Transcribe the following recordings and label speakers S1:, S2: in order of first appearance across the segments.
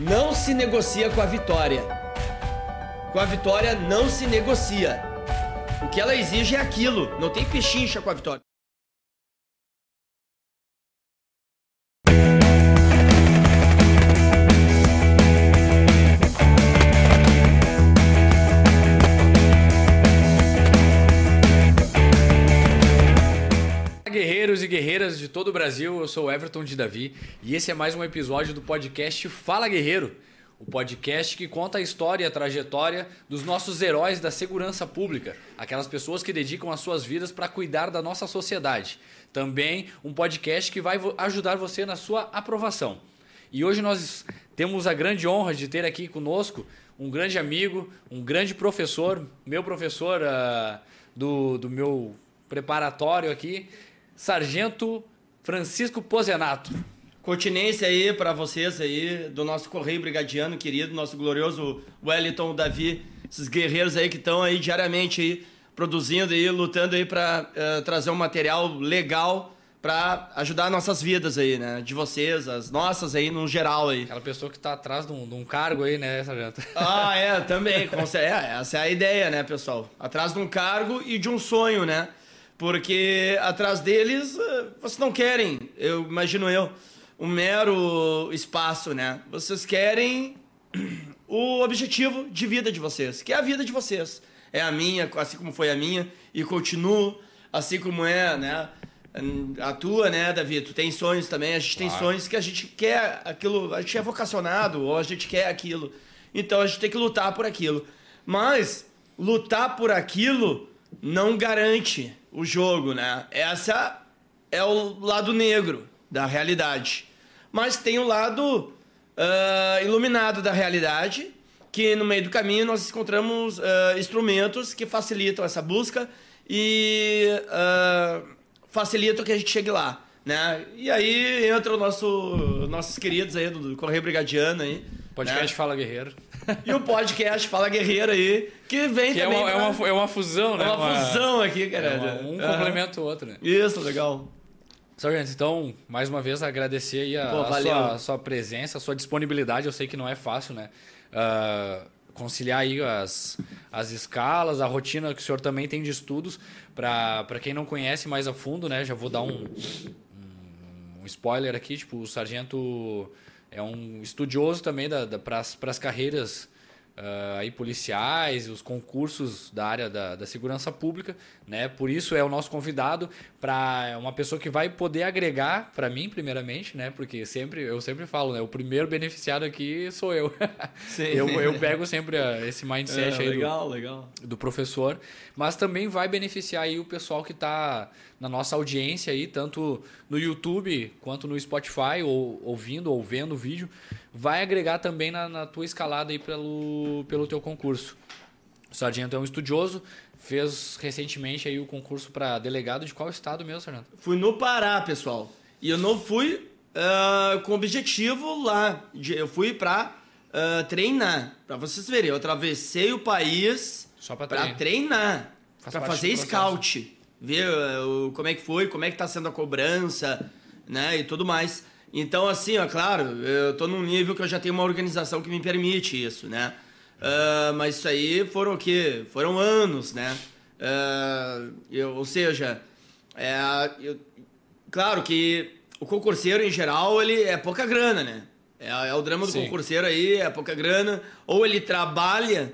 S1: não se negocia com a vitória. Com a vitória não se negocia. O que ela exige é aquilo, não tem pechincha com a vitória.
S2: Guerreiras de todo o Brasil, eu sou Everton de Davi e esse é mais um episódio do podcast Fala Guerreiro, o podcast que conta a história e a trajetória dos nossos heróis da segurança pública, aquelas pessoas que dedicam as suas vidas para cuidar da nossa sociedade. Também um podcast que vai ajudar você na sua aprovação. E hoje nós temos a grande honra de ter aqui conosco um grande amigo, um grande professor, meu professor uh, do, do meu preparatório aqui, Sargento Francisco Pozenato.
S1: Continência aí para vocês aí, do nosso Correio Brigadiano querido, nosso glorioso Wellington Davi, esses guerreiros aí que estão aí diariamente aí, produzindo aí, lutando aí para uh, eh, trazer um material legal para ajudar nossas vidas aí, né? De vocês, as nossas aí, no geral aí.
S2: Aquela pessoa que está atrás de um, de um, cargo aí, né, Sargento?
S1: Ah, é, também. É, essa é a ideia, né, pessoal? Atrás de um cargo e de um sonho, né? Porque atrás deles, eh, vocês não querem, eu imagino eu, um mero espaço, né? Vocês querem o objetivo de vida de vocês, que é a vida de vocês. É a minha, assim como foi a minha, e continuo, assim como é, né? A tua, né, Davi? Tu tem sonhos também, a gente tem sonhos que a gente quer aquilo, a gente é vocacionado, ou a gente quer aquilo. Então a gente tem que lutar por aquilo. Mas lutar por aquilo não garante o jogo, né? Essa é o lado negro da realidade. Mas tem o lado uh, iluminado da realidade, que no meio do caminho nós encontramos uh, instrumentos que facilitam essa busca e uh, facilitam que a gente chegue lá. Né? E aí entra o nosso, nossos queridos aí do Correio Brigadiano aí.
S2: Podcast né? Fala Guerreiro.
S1: E o podcast Fala Guerreiro aí, que vem que
S2: é
S1: também.
S2: É uma, pra... é, uma, é uma fusão, né?
S1: É uma, uma fusão aqui, cara. É
S2: uma, um complementa o outro, né?
S1: Isso, legal.
S2: Sargento, então, mais uma vez agradecer aí a, Pô, a, sua, a, sua, presença, a sua disponibilidade. Eu sei que não é fácil, né? Uh, conciliar aí as, as escalas, a rotina que o senhor também tem de estudos. Para quem não conhece mais a fundo, né? Já vou dar um, um spoiler aqui. Tipo, o sargento é um estudioso também da, da para as carreiras uh, aí policiais, os concursos da área da, da segurança pública, né? Por isso é o nosso convidado para uma pessoa que vai poder agregar para mim primeiramente, né? Porque sempre eu sempre falo, né? O primeiro beneficiado aqui sou eu. Sim. eu, eu pego sempre ah, esse mindset é, aí
S1: legal,
S2: do,
S1: legal.
S2: do professor, mas também vai beneficiar aí o pessoal que está na nossa audiência aí, tanto no YouTube quanto no Spotify, ou ouvindo ou vendo o vídeo, vai agregar também na, na tua escalada aí pelo, pelo teu concurso. O Sargento é um estudioso, fez recentemente aí o concurso para delegado de qual estado mesmo, Sargento?
S1: Fui no Pará, pessoal. E eu não fui uh, com objetivo lá. Eu fui para uh, treinar. Para vocês verem, eu atravessei o país para treinar, treinar para fazer scout ver uh, como é que foi, como é que está sendo a cobrança, né, e tudo mais. Então, assim, ó, claro, eu tô num nível que eu já tenho uma organização que me permite isso, né? Uh, mas isso aí foram o quê? Foram anos, né? Uh, eu, ou seja, é, eu, claro que o concurseiro em geral ele é pouca grana, né? É, é o drama do Sim. concurseiro aí, é pouca grana. Ou ele trabalha,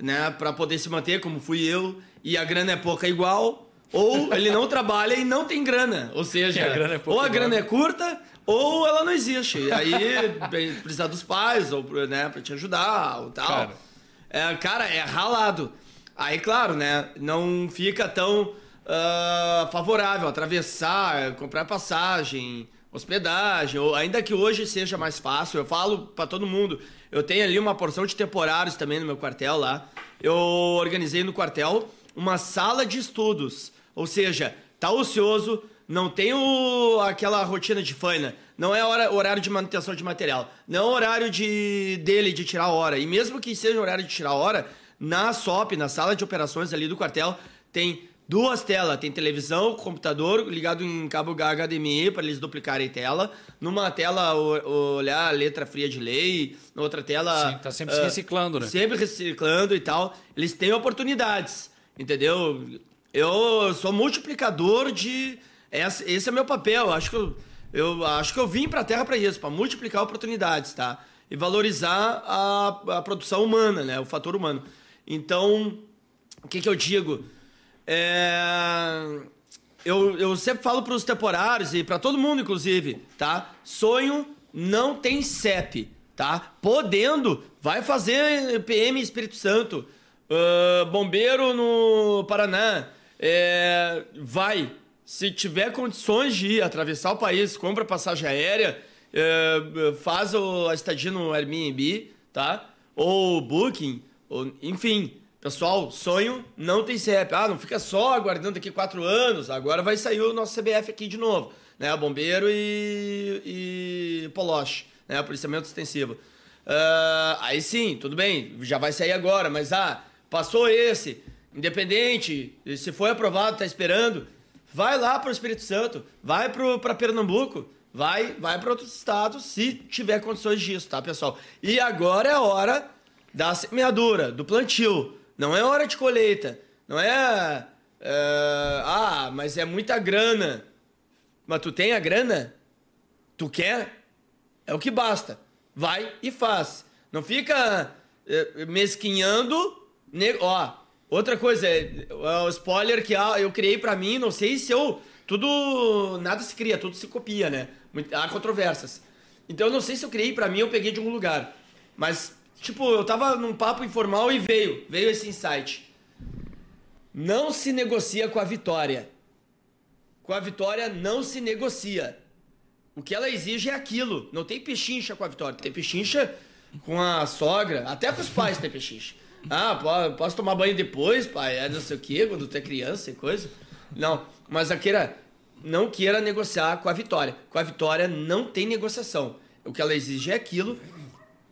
S1: né, para poder se manter, como fui eu, e a grana é pouca igual, ou ele não trabalha e não tem grana. Ou seja, a é ou a grana é curta, ou ela não existe. Aí precisa dos pais, ou né, pra te ajudar, ou tal. Cara. É, cara, é ralado. Aí, claro, né, não fica tão uh, favorável atravessar, comprar passagem, hospedagem, ou ainda que hoje seja mais fácil, eu falo para todo mundo, eu tenho ali uma porção de temporários também no meu quartel lá. Eu organizei no quartel uma sala de estudos ou seja, tá ocioso, não tem o, aquela rotina de faina, não é hora, horário de manutenção de material, não é horário de, dele de tirar hora. E mesmo que seja horário de tirar hora, na SOP, na sala de operações ali do quartel, tem duas telas. Tem televisão, computador ligado em cabo HDMI para eles duplicarem tela. Numa tela olhar a letra fria de lei, na outra tela.
S2: Sim, tá sempre uh, reciclando, né?
S1: Sempre reciclando e tal. Eles têm oportunidades, entendeu? Eu sou multiplicador de. Esse, é meu papel. Acho que eu, eu acho que eu vim para a Terra para isso, para multiplicar oportunidades, tá? E valorizar a, a produção humana, né? O fator humano. Então, o que, que eu digo? É... Eu, eu sempre falo para os temporários e para todo mundo, inclusive, tá? Sonho não tem CEP, tá? Podendo, vai fazer PM Espírito Santo, uh, bombeiro no Paraná, é... vai. Se tiver condições de ir, atravessar o país, compra passagem aérea, é... faz a estadia no Airbnb, tá? Ou Booking, ou, enfim, Pessoal, sonho não tem CEP. Ah, não fica só aguardando aqui quatro anos. Agora vai sair o nosso CBF aqui de novo. Né? Bombeiro e, e Poloche, né? Policiamento extensivo. Uh, aí sim, tudo bem, já vai sair agora, mas ah, passou esse, independente, se foi aprovado, tá esperando, vai lá para o Espírito Santo, vai para Pernambuco, vai, vai para outros estados, se tiver condições disso, tá, pessoal? E agora é hora da semeadura, do plantio. Não é hora de colheita. Não é, é. ah, mas é muita grana. Mas tu tem a grana? Tu quer? É o que basta. Vai e faz. Não fica é, mesquinhando. Ó, outra coisa, é, é o spoiler que eu criei para mim, não sei se eu. Tudo. Nada se cria, tudo se copia, né? Há controvérsias. Então eu não sei se eu criei para mim ou peguei de algum lugar. Mas Tipo, eu tava num papo informal e veio, veio esse insight. Não se negocia com a vitória. Com a vitória não se negocia. O que ela exige é aquilo. Não tem pechincha com a vitória. Tem pechincha com a sogra, até com os pais tem pechincha. Ah, posso tomar banho depois, pai? É não sei o quê, quando tu é criança e coisa. Não, mas a queira, não queira negociar com a vitória. Com a vitória não tem negociação. O que ela exige é aquilo,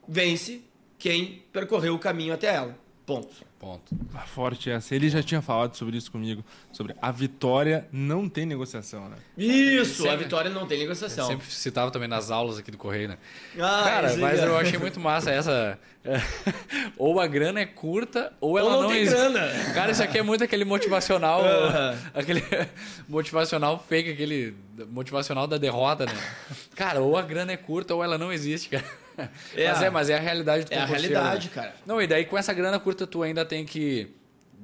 S1: vence, quem percorreu o caminho até ela. Ponto.
S3: Ponto. A ah, forte essa. Ele já tinha falado sobre isso comigo, sobre a vitória não tem negociação, né?
S1: Isso, sempre, a vitória não tem negociação.
S2: sempre citava também nas aulas aqui do Correio, né? Ah, Cara, mas eu achei muito massa essa. ou a grana é curta, ou ela ou não, não tem grana. Cara, isso aqui é muito aquele motivacional, aquele motivacional fake, aquele motivacional da derrota, né? Cara, ou a grana é curta, ou ela não existe, cara. É, mas é, mas é a realidade
S1: do É a realidade, né? cara.
S2: Não, e daí com essa grana curta tu ainda tem que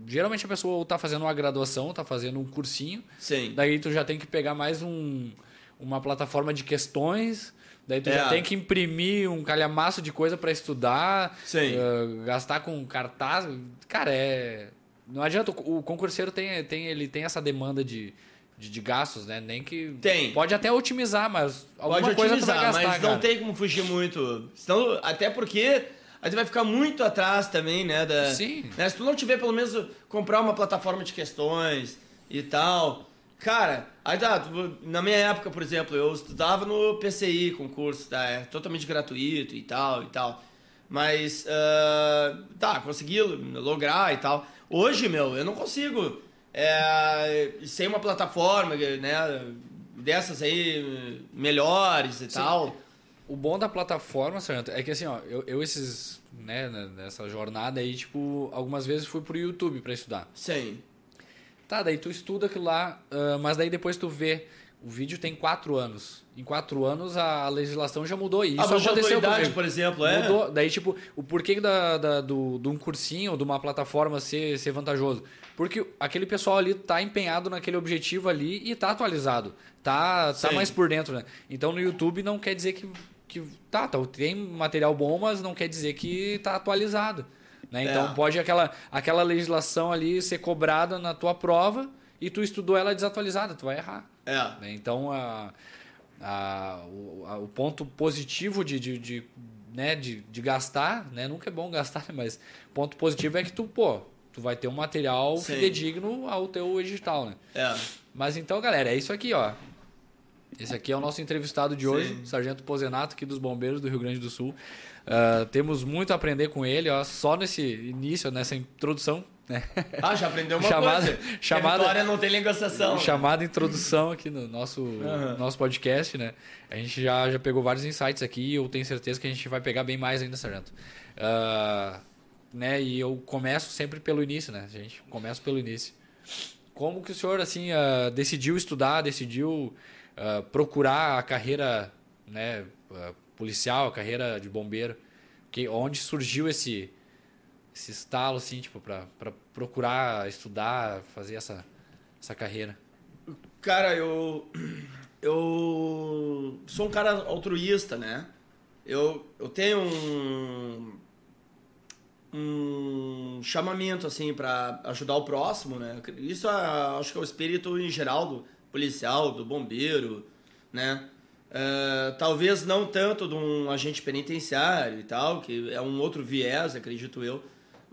S2: geralmente a pessoa tá fazendo uma graduação, tá fazendo um cursinho.
S1: Sim.
S2: Daí tu já tem que pegar mais um uma plataforma de questões. Daí tu é. já tem que imprimir um calhamaço de coisa para estudar, uh, gastar com cartaz. Cara, é não adianta o concurseiro tem, tem ele tem essa demanda de de, de, gastos, né? Nem que.
S1: Tem.
S2: Pode até otimizar, mas alguma
S1: pode
S2: coisa
S1: otimizar,
S2: gastar,
S1: mas
S2: cara.
S1: não tem como fugir muito. Senão, até porque aí tu vai ficar muito atrás também, né? Da,
S2: Sim.
S1: Né? Se tu não tiver pelo menos comprar uma plataforma de questões e tal. Cara, aí tá, na minha época, por exemplo, eu estudava no PCI, concurso, tá? É totalmente gratuito e tal e tal. Mas, uh, tá, consegui lograr e tal. Hoje, meu, eu não consigo é, sem uma plataforma, né? Dessas aí melhores e Sim. tal.
S2: O bom da plataforma, Sargento, é que assim, ó, eu, eu esses, né, nessa jornada aí, tipo, algumas vezes fui pro YouTube para estudar.
S1: Sim.
S2: Tá, daí tu estuda aquilo lá, uh, mas daí depois tu vê o vídeo tem quatro anos. Em quatro anos a legislação já mudou. E isso
S1: a aconteceu por exemplo, é?
S2: Mudou. Daí, tipo, o porquê da, da, do, de um cursinho, de uma plataforma ser, ser vantajoso? Porque aquele pessoal ali tá empenhado naquele objetivo ali e tá atualizado. Tá, tá mais por dentro, né? Então no YouTube não quer dizer que, que tá, tá, tem material bom, mas não quer dizer que tá atualizado. Né? Então é. pode aquela, aquela legislação ali ser cobrada na tua prova e tu estudou ela desatualizada, tu vai errar.
S1: É.
S2: Né? Então, a, a, o, a, o, ponto positivo de, de, de, né, de, de gastar, né? nunca é bom gastar, mas ponto positivo é que tu, pô, tu vai ter um material Sim. fidedigno ao teu edital, né?
S1: É.
S2: Mas então, galera, é isso aqui, ó. Esse aqui é o nosso entrevistado de hoje, Sim. Sargento Pozenato, aqui dos Bombeiros do Rio Grande do Sul. Uh, temos muito a aprender com ele, ó, só nesse início, nessa introdução
S1: Ah, já aprendeu uma chamada, coisa. Chamada, vitória não tem negociação.
S2: Chamada introdução aqui no nosso, uhum. nosso podcast, né? A gente já, já pegou vários insights aqui eu tenho certeza que a gente vai pegar bem mais ainda, Sargento. Uh, né? E eu começo sempre pelo início, né? A gente começa pelo início. Como que o senhor, assim, uh, decidiu estudar, decidiu uh, procurar a carreira né, policial, a carreira de bombeiro? Que, onde surgiu esse esse estalo, assim, tipo, pra, procurar estudar, fazer essa, essa carreira?
S1: Cara, eu. Eu sou um cara altruísta, né? Eu, eu tenho um. Um chamamento, assim, para ajudar o próximo, né? Isso é, acho que é o espírito em geral do policial, do bombeiro, né? Uh, talvez não tanto de um agente penitenciário e tal, que é um outro viés, acredito eu.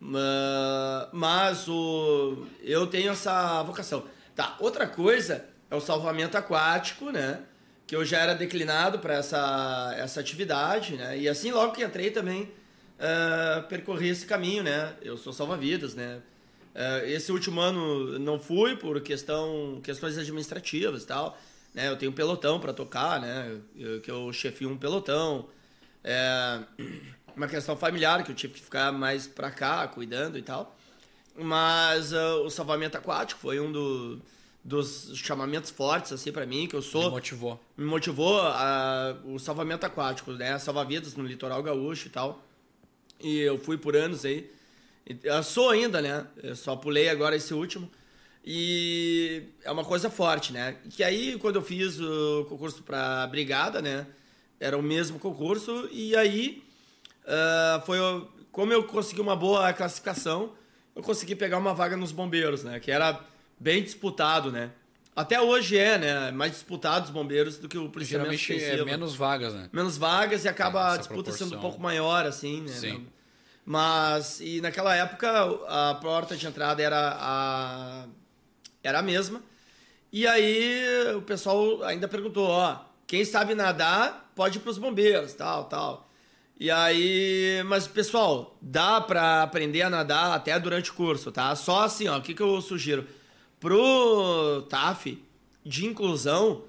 S1: Uh, mas o, eu tenho essa vocação. Tá, outra coisa é o salvamento aquático, né? Que eu já era declinado para essa, essa atividade, né? E assim, logo que entrei também, uh, percorri esse caminho, né? Eu sou salva-vidas, né? Uh, esse último ano não fui por questão, questões administrativas e tal. Né? Eu tenho um pelotão para tocar, né? Eu, que eu chefio um pelotão. É uma questão familiar, que eu tive que ficar mais pra cá, cuidando e tal. Mas uh, o salvamento aquático foi um do, dos chamamentos fortes, assim, para mim, que eu sou...
S2: Me motivou.
S1: Me motivou a, o salvamento aquático, né? Salva-vidas no litoral gaúcho e tal. E eu fui por anos aí. Eu sou ainda, né? Eu só pulei agora esse último. E é uma coisa forte, né? Que aí, quando eu fiz o concurso pra brigada, né? Era o mesmo concurso. E aí uh, foi como eu consegui uma boa classificação, eu consegui pegar uma vaga nos bombeiros, né? Que era bem disputado, né? Até hoje é, né? Mais disputado os bombeiros do que o policiamento
S2: Geralmente é menos vagas, né?
S1: Menos vagas e acaba a disputa proporção. sendo um pouco maior, assim, né? Sim. Mas, e naquela época, a porta de entrada era a, era a mesma. E aí o pessoal ainda perguntou, ó, quem sabe nadar pode ir para os bombeiros, tal, tal. E aí, mas pessoal, dá para aprender a nadar até durante o curso, tá? Só assim, ó, o que, que eu sugiro? Pro TAF de inclusão,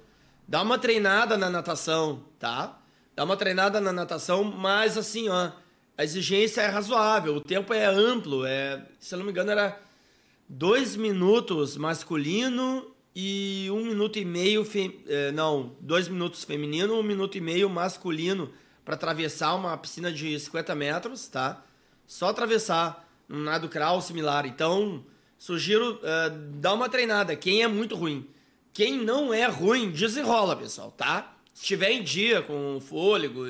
S1: dá uma treinada na natação, tá? Dá uma treinada na natação, mas assim, ó, a exigência é razoável, o tempo é amplo, é, se eu não me engano, era dois minutos masculino e um minuto e meio, fe... Eh, não, dois minutos feminino, um minuto e meio masculino para atravessar uma piscina de 50 metros, tá? Só atravessar um nado crawl similar. Então, sugiro uh, dar uma treinada. Quem é muito ruim. Quem não é ruim, desenrola, pessoal, tá? Se estiver em dia com o fôlego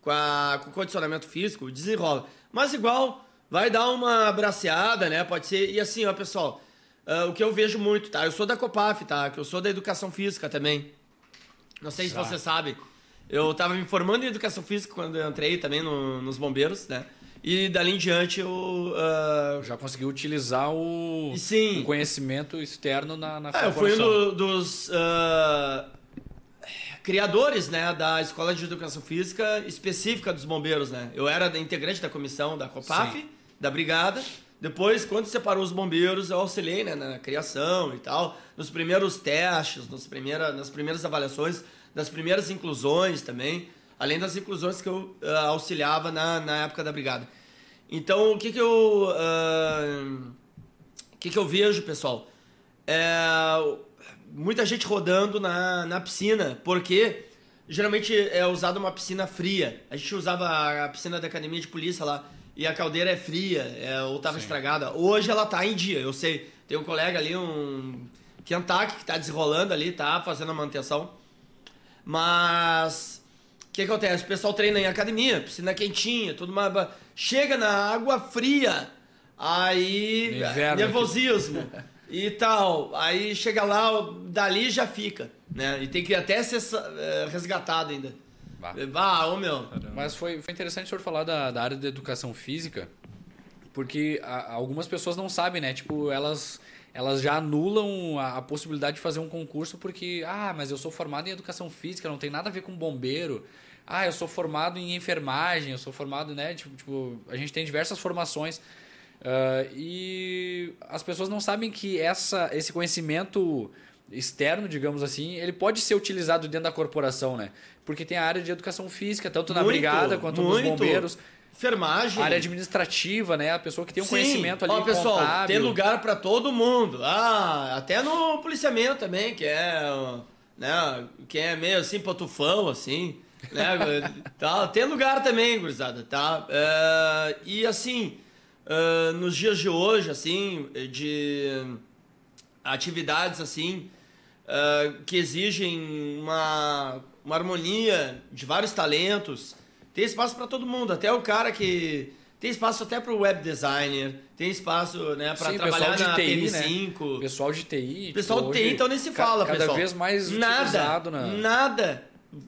S1: com, a, com o condicionamento físico, desenrola. Mas igual, vai dar uma braceada, né? Pode ser. E assim, ó, pessoal, uh, o que eu vejo muito, tá? Eu sou da COPAF, tá? Que eu sou da educação física também. Não sei se você sabe. Eu estava me formando em educação física quando eu entrei também no, nos bombeiros, né? E dali em diante eu. Uh...
S2: Já conseguiu utilizar o, Sim. o conhecimento externo na, na
S1: é, Eu fui um do, dos uh... criadores né, da Escola de Educação Física específica dos bombeiros, né? Eu era integrante da comissão da COPAF, Sim. da Brigada. Depois, quando separou os bombeiros, eu auxiliei né, na criação e tal, nos primeiros testes, nos primeira, nas primeiras avaliações das primeiras inclusões também, além das inclusões que eu uh, auxiliava na, na época da brigada. Então, o que que eu... Uh, o que que eu vejo, pessoal? É, muita gente rodando na, na piscina, porque geralmente é usada uma piscina fria. A gente usava a piscina da academia de polícia lá, e a caldeira é fria, é, ou estava estragada. Hoje ela está em dia, eu sei. Tem um colega ali, um Kentucky, que está desenrolando ali, tá fazendo a manutenção. Mas o que acontece? O pessoal treina em academia, piscina quentinha, tudo mais. Chega na água fria, aí Inverno nervosismo e tal. Aí chega lá, dali já fica, né? E tem que até ser eh, resgatado ainda. Bah, ô meu.
S2: Mas foi, foi interessante o senhor falar da, da área da educação física, porque a, algumas pessoas não sabem, né? Tipo, elas elas já anulam a, a, possibilidade de fazer um concurso porque, ah, mas eu sou formado em educação física, não tem nada a ver com bombeiro. Ah, eu sou formado em enfermagem, eu sou formado, né? Tipo, tipo a gente tem diversas formações. Uh, e as pessoas não sabem que essa, esse conhecimento externo, digamos assim, ele pode ser utilizado dentro da corporação, né? Porque tem a área de educação física, tanto na muito, brigada quanto muito. nos bombeiros.
S1: Enfermagem.
S2: Área administrativa, né? A pessoa que tem um Sim. conhecimento ali Ó, pessoal, contábil.
S1: tem lugar para todo mundo. Ah, até no policiamento também, que é, né, que é meio assim patufão assim, né? tá, tem lugar também, gurizada, tá? É, e assim, uh, nos dias de hoje, assim, de atividades assim uh, que exigem uma, uma harmonia de vários talentos, tem espaço para todo mundo, até o cara que tem espaço até para o web designer, tem espaço né, para trabalhar na TI, PM5.
S2: Né? Pessoal de TI.
S1: Pessoal tipo, de TI, então nem se fala,
S2: cada
S1: pessoal.
S2: Cada vez mais
S1: nada, na... Nada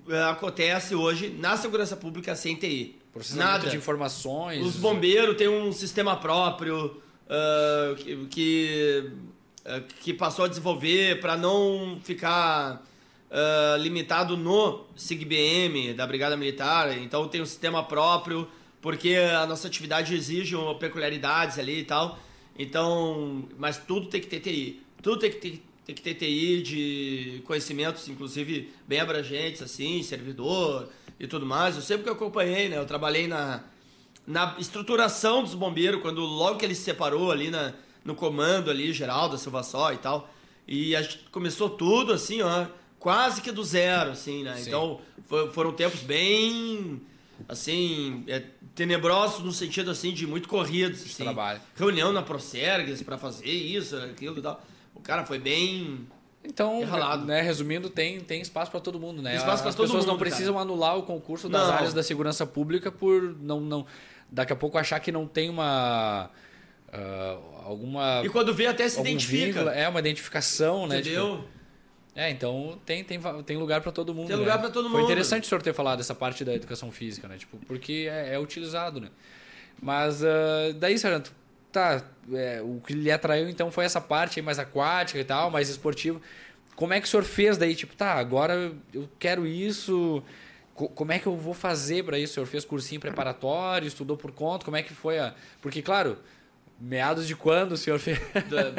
S1: eh, acontece hoje na segurança pública sem TI.
S2: Processamento Nada. de informações.
S1: Os bombeiros têm um sistema próprio uh, que, que, uh, que, passou a desenvolver para não ficar uh, limitado no SIGBM da Brigada Militar. Então tem um sistema próprio, porque a nossa atividade exige peculiaridades ali e tal. Então, mas tudo tem que ter TI. Tudo tem que ter, tem que ter TI de conhecimentos, inclusive bem abrangentes, assim, servidor e tudo mais. Eu sempre que acompanhei, né? Eu trabalhei na, na estruturação dos bombeiros, quando logo que ele se separou ali na, no comando ali, geral da Silva Só e tal. E a gente começou tudo assim, ó, quase que do zero, assim, né? Sim. Então for, foram tempos bem, assim, é, tenebrosos no sentido assim de muito corridos. Assim.
S2: Trabalho.
S1: Reunião na Procergues para fazer isso, aquilo e tal. O cara foi bem
S2: então, né, resumindo, tem, tem espaço para todo mundo, né? Espaço As pessoas mundo, não precisam cara. anular o concurso das não. áreas da segurança pública por não, não daqui a pouco achar que não tem uma uh, alguma
S1: E quando vê até se identifica. Vínculo,
S2: é uma identificação,
S1: né? Entendeu?
S2: Tipo, é, então tem, tem, tem lugar para todo mundo.
S1: Tem lugar
S2: né?
S1: para todo
S2: mundo.
S1: Foi
S2: interessante o senhor ter falado dessa parte da educação física, né? Tipo, porque é, é utilizado, né? Mas uh, daí, Sargento, tá, é, o que lhe atraiu então foi essa parte mais aquática e tal, mais esportiva. Como é que o senhor fez daí? Tipo, tá, agora eu quero isso. Como é que eu vou fazer para isso? O senhor fez cursinho preparatório, estudou por conta? Como é que foi a. Porque, claro, Meados de quando o senhor fez?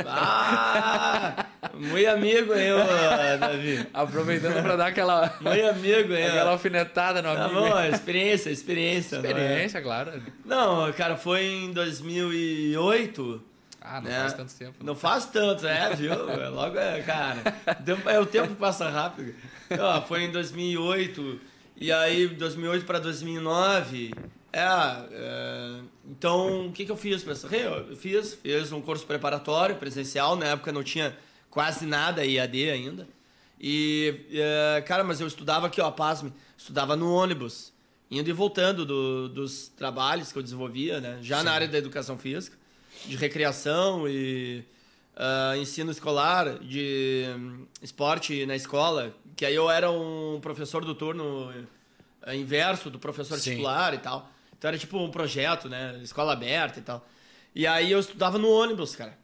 S1: Ah! Muito amigo, hein, Davi?
S2: Aproveitando para dar aquela.
S1: Muito amigo, hein?
S2: Aquela alfinetada no
S1: tá
S2: amigo.
S1: Bom, experiência, experiência.
S2: Experiência, não é? claro.
S1: Não, cara, foi em 2008.
S2: Ah, não né? faz tanto tempo.
S1: Não, não faz tanto, é, viu? Logo, é, cara, é o tempo passa rápido. Foi em 2008, e aí 2008 para 2009 é, é, então o que, que eu fiz? Eu fiz, fiz um curso preparatório presencial, na época não tinha quase nada IAD ainda. E, é, cara, mas eu estudava aqui, ó, pasme, estudava no ônibus, indo e voltando do, dos trabalhos que eu desenvolvia, né? Já Sim. na área da educação física, de recreação e uh, ensino escolar, de um, esporte na escola, que aí eu era um professor do turno uh, inverso do professor Sim. titular e tal. Então era tipo um projeto, né? Escola aberta e tal. E aí eu estudava no ônibus, cara.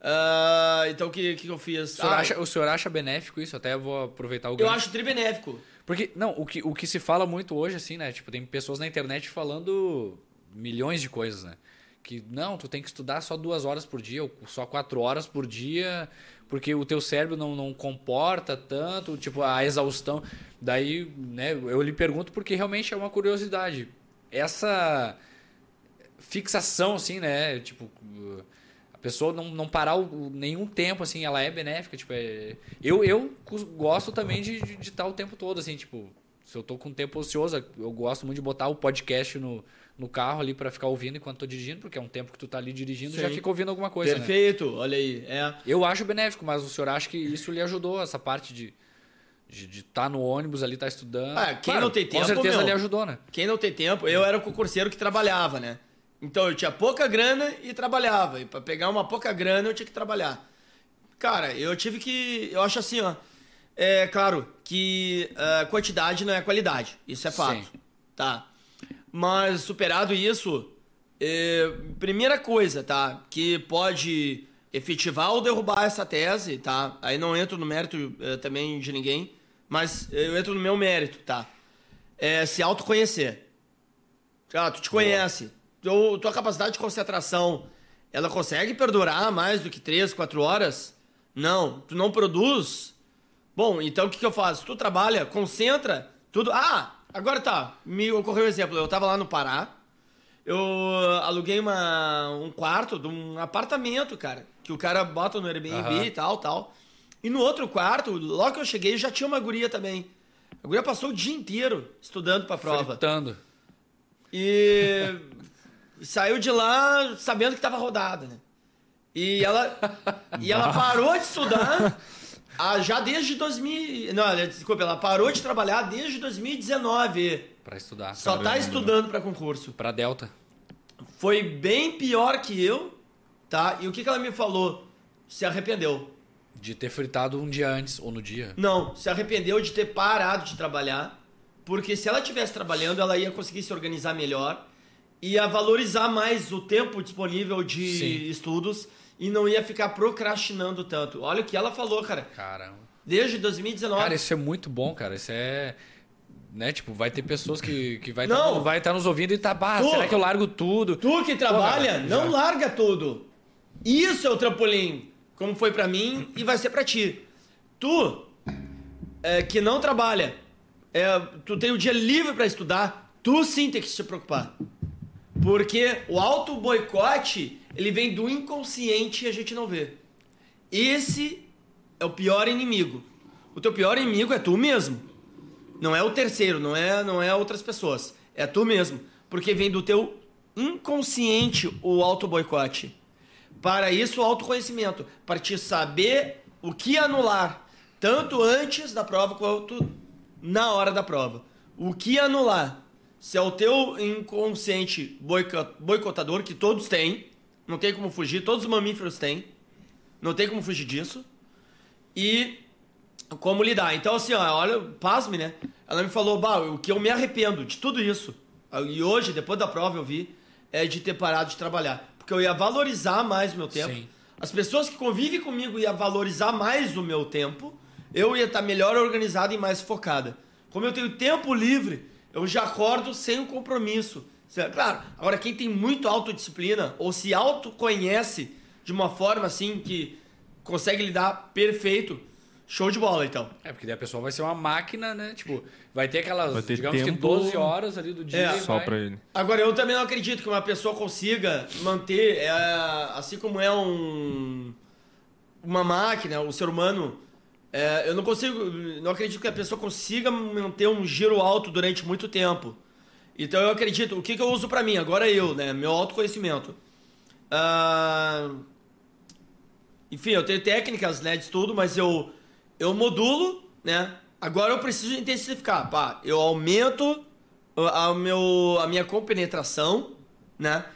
S1: Uh, então o que, que eu fiz?
S2: O senhor, ah, acha, o senhor acha benéfico isso? Até vou aproveitar o
S1: gancho. Eu acho tribenéfico.
S2: Porque, não, o que, o que se fala muito hoje, assim, né? Tipo, tem pessoas na internet falando milhões de coisas, né? Que, não, tu tem que estudar só duas horas por dia, ou só quatro horas por dia, porque o teu cérebro não, não comporta tanto, tipo, a exaustão. Daí, né, eu lhe pergunto porque realmente é uma curiosidade essa fixação, assim, né? Tipo, a pessoa não, não parar o, nenhum tempo, assim, ela é benéfica. Tipo, é... eu, eu gosto também de, de, de estar o tempo todo, assim, tipo, se eu tô com tempo ocioso, eu gosto muito de botar o podcast no, no carro ali para ficar ouvindo enquanto tô dirigindo, porque é um tempo que tu tá ali dirigindo e já fica ouvindo alguma coisa.
S1: Né? Perfeito, né? olha aí. É.
S2: Eu acho benéfico, mas o senhor acha que isso lhe ajudou, essa parte de de estar tá no ônibus ali, estar tá estudando.
S1: Ah, quem claro, não tem tempo.
S2: Com certeza
S1: meu,
S2: ele ajudou, né?
S1: Quem não tem tempo, eu era o concurseiro que trabalhava, né? Então eu tinha pouca grana e trabalhava. E para pegar uma pouca grana eu tinha que trabalhar. Cara, eu tive que. Eu acho assim, ó. É claro que uh, quantidade não é qualidade. Isso é fato. Sim. Tá. Mas superado isso, é, primeira coisa, tá? Que pode efetivar ou derrubar essa tese, tá? Aí não entro no mérito é, também de ninguém mas eu entro no meu mérito, tá? É se autoconhecer. Ah, tu te conhece. Tu, tua capacidade de concentração ela consegue perdurar mais do que 3, 4 horas? Não. Tu não produz? Bom, então o que, que eu faço? Tu trabalha, concentra, tudo. Ah, agora tá. Me ocorreu um exemplo. Eu tava lá no Pará. Eu aluguei uma, um quarto de um apartamento, cara. Que o cara bota no Airbnb uhum. e tal, tal. E no outro quarto, logo que eu cheguei, já tinha uma guria também. A guria passou o dia inteiro estudando pra prova.
S2: Fritando.
S1: E saiu de lá sabendo que tava rodada, né? E ela, e ela parou de estudar já desde 2000. Não, desculpa, ela parou de trabalhar desde 2019.
S2: Para estudar.
S1: Só tá estudando para concurso.
S2: Para Delta.
S1: Foi bem pior que eu, tá? E o que, que ela me falou? Se arrependeu.
S2: De ter fritado um dia antes ou no dia?
S1: Não, se arrependeu de ter parado de trabalhar. Porque se ela estivesse trabalhando, ela ia conseguir se organizar melhor, ia valorizar mais o tempo disponível de Sim. estudos e não ia ficar procrastinando tanto. Olha o que ela falou, cara.
S2: Caramba.
S1: Desde 2019.
S2: Cara, isso é muito bom, cara. Isso é né? Tipo, vai ter pessoas que, que vai estar tá, vai estar tá nos ouvindo e tá, bah, será que eu largo tudo?
S1: Tu que trabalha, Pô, não larga tudo. Isso é o trampolim como foi para mim e vai ser para ti. Tu, é, que não trabalha, é, tu tem o dia livre para estudar, tu sim tem que se preocupar. Porque o auto boicote, ele vem do inconsciente e a gente não vê. Esse é o pior inimigo. O teu pior inimigo é tu mesmo. Não é o terceiro, não é, não é outras pessoas. É tu mesmo. Porque vem do teu inconsciente o auto boicote. Para isso, o autoconhecimento. Para te saber o que anular, tanto antes da prova quanto na hora da prova. O que anular? Se é o teu inconsciente boicotador, que todos têm, não tem como fugir, todos os mamíferos têm, não tem como fugir disso. E como lidar. Então, assim, ó, olha, pasme, né? Ela me falou, bah, o que eu me arrependo de tudo isso, e hoje, depois da prova, eu vi, é de ter parado de trabalhar porque eu ia valorizar mais o meu tempo. Sim. As pessoas que convivem comigo iam valorizar mais o meu tempo. Eu ia estar melhor organizada e mais focada. Como eu tenho tempo livre, eu já acordo sem um compromisso. Claro, agora quem tem muito autodisciplina ou se autoconhece de uma forma assim que consegue lidar perfeito, Show de bola, então.
S2: É, porque daí a pessoa vai ser uma máquina, né? Tipo, vai ter aquelas, vai ter digamos tempo... que 12 horas ali do dia.
S3: É. Só
S2: vai...
S3: pra ele.
S1: Agora, eu também não acredito que uma pessoa consiga manter, é, assim como é um uma máquina, o ser humano, é, eu não consigo, não acredito que a pessoa consiga manter um giro alto durante muito tempo. Então eu acredito, o que, que eu uso para mim? Agora eu, né? Meu autoconhecimento. Uh... Enfim, eu tenho técnicas né, de estudo, mas eu eu modulo, né? Agora eu preciso intensificar. Pá, eu aumento a, a, meu, a minha compenetração, né?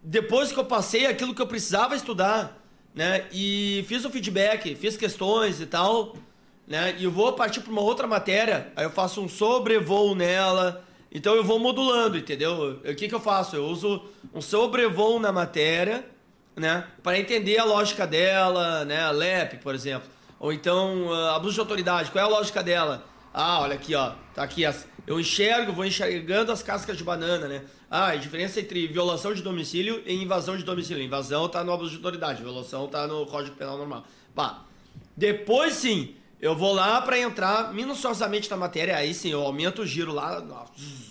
S1: Depois que eu passei aquilo que eu precisava estudar, né? E fiz o feedback, fiz questões e tal, né? E eu vou partir para uma outra matéria, aí eu faço um sobrevoo nela. Então eu vou modulando, entendeu? O que, que eu faço? Eu uso um sobrevoo na matéria, né? Para entender a lógica dela, né? A LEP, por exemplo. Ou então, uh, abuso de autoridade, qual é a lógica dela? Ah, olha aqui, ó. Tá aqui as. Eu enxergo, vou enxergando as cascas de banana, né? Ah, a diferença entre violação de domicílio e invasão de domicílio. Invasão tá no abuso de autoridade, violação tá no Código Penal normal. Pá. Depois sim, eu vou lá para entrar minuciosamente na matéria, aí sim, eu aumento o giro lá.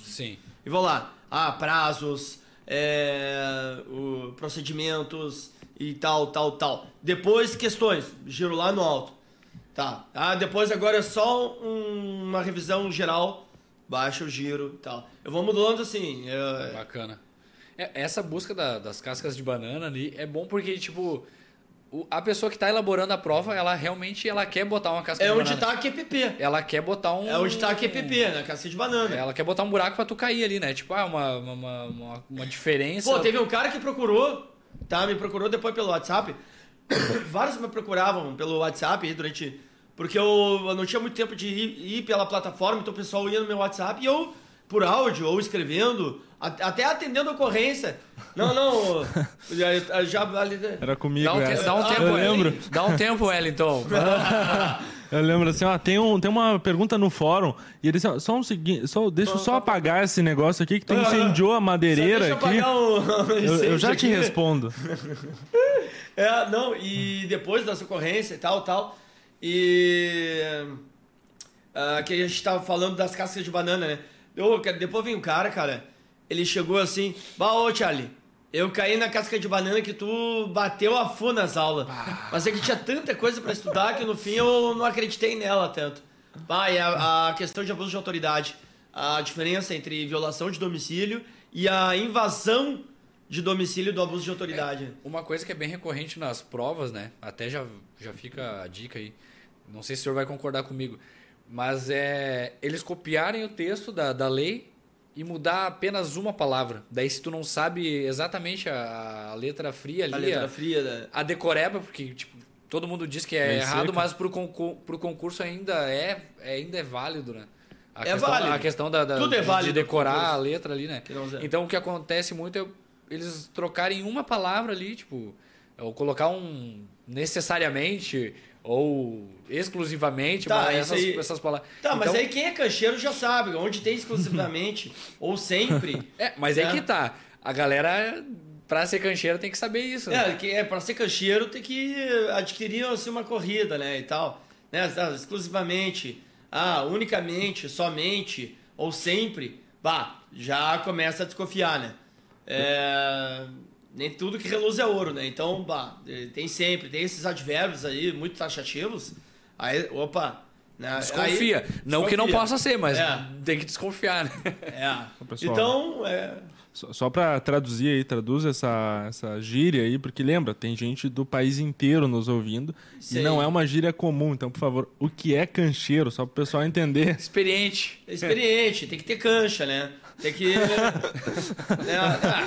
S2: Sim.
S1: E vou lá. Ah, prazos, é, o, procedimentos e tal, tal, tal. Depois, questões, giro lá no alto. Tá. Ah, depois agora é só um, uma revisão geral, baixa o giro e tal. Eu vou modulando assim.
S2: Eu... Bacana. É, essa busca da, das cascas de banana ali é bom porque, tipo, o, a pessoa que está elaborando a prova, ela realmente ela quer botar uma casca
S1: é
S2: de
S1: banana.
S2: É
S1: onde está a QPP.
S2: Ela quer botar um...
S1: É onde está a QPP, né? Casca de banana.
S2: Ela quer botar um buraco para tu cair ali, né? Tipo, ah, uma, uma, uma, uma diferença...
S1: Pô, teve um cara que procurou, tá? Me procurou depois pelo WhatsApp vários me procuravam pelo WhatsApp durante. Porque eu, eu não tinha muito tempo de ir, ir, pela plataforma, então o pessoal ia no meu WhatsApp e eu, por áudio ou escrevendo, até atendendo a ocorrência. Não, não. Já, já
S3: Era comigo.
S2: Dá um,
S3: essa.
S2: dá um tempo, eu lembro. Dá um tempo, Wellington.
S3: eu lembro assim, ó, tem, um, tem uma pergunta no fórum e ele disse, só um seguinte, só, deixa eu só apagar esse negócio aqui que tu incendiou a madeireira aqui.
S1: Um...
S3: eu, eu, já te respondo.
S1: É, não, e depois da ocorrência e tal, tal, e... Uh, que a gente tava falando das cascas de banana, né? Eu, depois vem um cara, cara, ele chegou assim, bah, ô Charlie, eu caí na casca de banana que tu bateu a fundo nas aulas. Mas é que tinha tanta coisa para estudar que no fim eu não acreditei nela tanto. Bah, e a, a questão de abuso de autoridade. A diferença entre violação de domicílio e a invasão de domicílio do abuso de autoridade. É,
S2: uma coisa que é bem recorrente nas provas, né? Até já, já fica a dica aí. Não sei se o senhor vai concordar comigo. Mas é eles copiarem o texto da, da lei e mudar apenas uma palavra. Daí se tu não sabe exatamente a, a letra fria ali,
S1: a, letra a, fria, né?
S2: a decoreba, porque tipo, todo mundo diz que é Bem errado, seca. mas pro, concurso, pro concurso ainda é, é, ainda é válido, né? A
S1: é
S2: questão,
S1: válido.
S2: A questão da, da
S1: Tudo é válido
S2: de decorar a letra ali, né? Então o que acontece muito é eles trocarem uma palavra ali, tipo, ou colocar um necessariamente ou exclusivamente,
S1: tá,
S2: mas essas,
S1: aí...
S2: essas palavras.
S1: Tá, então... mas aí quem é cancheiro já sabe, onde tem exclusivamente ou sempre.
S2: É, mas é. que tá. A galera, pra ser cancheiro, tem que saber isso.
S1: Né? É, que é, pra ser cancheiro tem que adquirir assim, uma corrida, né? E tal. Né? Exclusivamente, ah, unicamente, somente, ou sempre, bah, já começa a desconfiar, né? É nem tudo que reluz é ouro, né? Então, bah, tem sempre, tem esses advérbios aí muito taxativos. Aí, opa,
S2: né? Desconfia. Aí, não desconfia. que não possa ser, mas é. tem que desconfiar, né?
S1: É. Então, é.
S3: Só, só para traduzir aí, traduz essa, essa gíria aí, porque lembra, tem gente do país inteiro nos ouvindo Sim. e não é uma gíria comum. Então, por favor, o que é cancheiro? Só para o pessoal entender.
S2: Experiente.
S1: Experiente, tem que ter cancha, né? Tem que. né,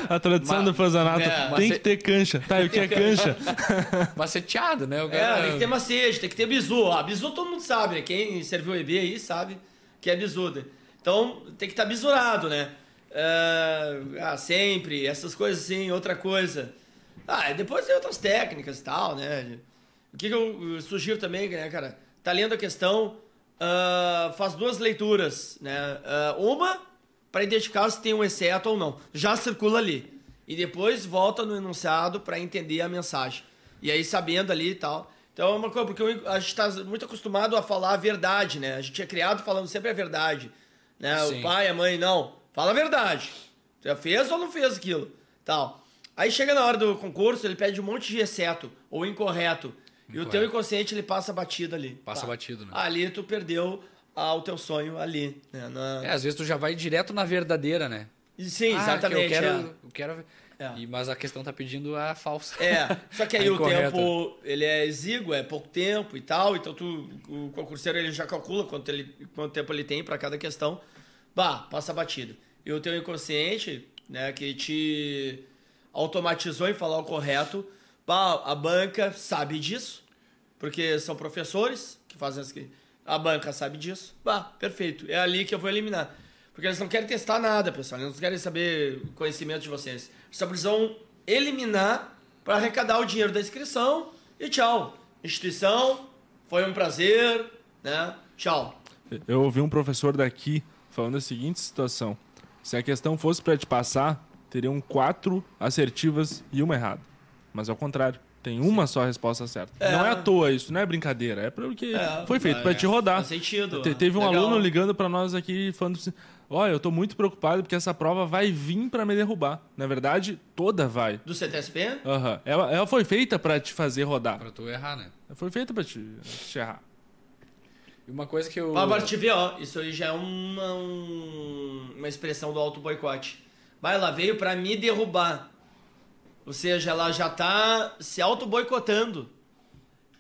S3: a tradição do fazanato é, tem que ter cancha. Tá, e o que é cancha?
S2: Maceteado, né?
S1: O cara... É, tem que ter macete, tem que ter bizu. Ah, bizu todo mundo sabe, né? Quem serviu EB aí sabe que é bizu. Né? Então tem que estar tá bisurado, né? Uh, ah, sempre, essas coisas assim, outra coisa. Ah, depois tem outras técnicas e tal, né? O que, que eu sugiro também, né, cara? Tá lendo a questão, uh, faz duas leituras, né? Uh, uma para identificar se tem um exceto ou não. Já circula ali. E depois volta no enunciado para entender a mensagem. E aí sabendo ali e tal. Então é uma coisa, porque a gente está muito acostumado a falar a verdade, né? A gente é criado falando sempre a verdade. Né? O pai, a mãe, não. Fala a verdade. Você fez ou não fez aquilo? Tal. Aí chega na hora do concurso, ele pede um monte de exceto ou incorreto. Incorreto. E o teu inconsciente ele passa batido ali.
S2: Passa tá. batido, né?
S1: Ali tu perdeu ao teu sonho ali. Né?
S2: Na... É, às vezes tu já vai direto na verdadeira, né?
S1: Sim, ah, exatamente.
S2: eu quero, é. eu quero é. E, mas a questão tá pedindo a falsa.
S1: É, só que aí o tempo, ele é exíguo, é pouco tempo e tal, então tu, o concurseiro ele já calcula quanto, ele, quanto tempo ele tem para cada questão. Bah, passa batido. E o teu inconsciente, né, que te automatizou em falar o correto, bah, a banca sabe disso, porque são professores que fazem as a banca sabe disso. Bah, perfeito. É ali que eu vou eliminar. Porque eles não querem testar nada, pessoal. Eles não querem saber conhecimento de vocês. Só precisam eliminar para arrecadar o dinheiro da inscrição e tchau. Instituição, foi um prazer, né? Tchau.
S3: Eu ouvi um professor daqui falando a seguinte situação. Se a questão fosse para te passar, teriam quatro assertivas e uma errada. Mas ao contrário. Tem uma só resposta certa. É. Não é à toa isso, não é brincadeira. É porque é, foi feito é, para te rodar.
S1: Faz sentido.
S3: Te, teve um Legal. aluno ligando para nós aqui falando assim: Olha, eu tô muito preocupado porque essa prova vai vir para me derrubar. Na verdade, toda vai.
S1: Do CTSP?
S3: Aham. Uhum. Ela, ela, foi feita para te fazer rodar.
S2: Para tu errar, né?
S3: Foi feita para te, te errar.
S2: E uma coisa que eu.
S1: Agora te ver, ó, isso aí já é uma, um, uma expressão do auto boicote. Vai, ela veio para me derrubar. Ou seja, ela já está se auto-boicotando.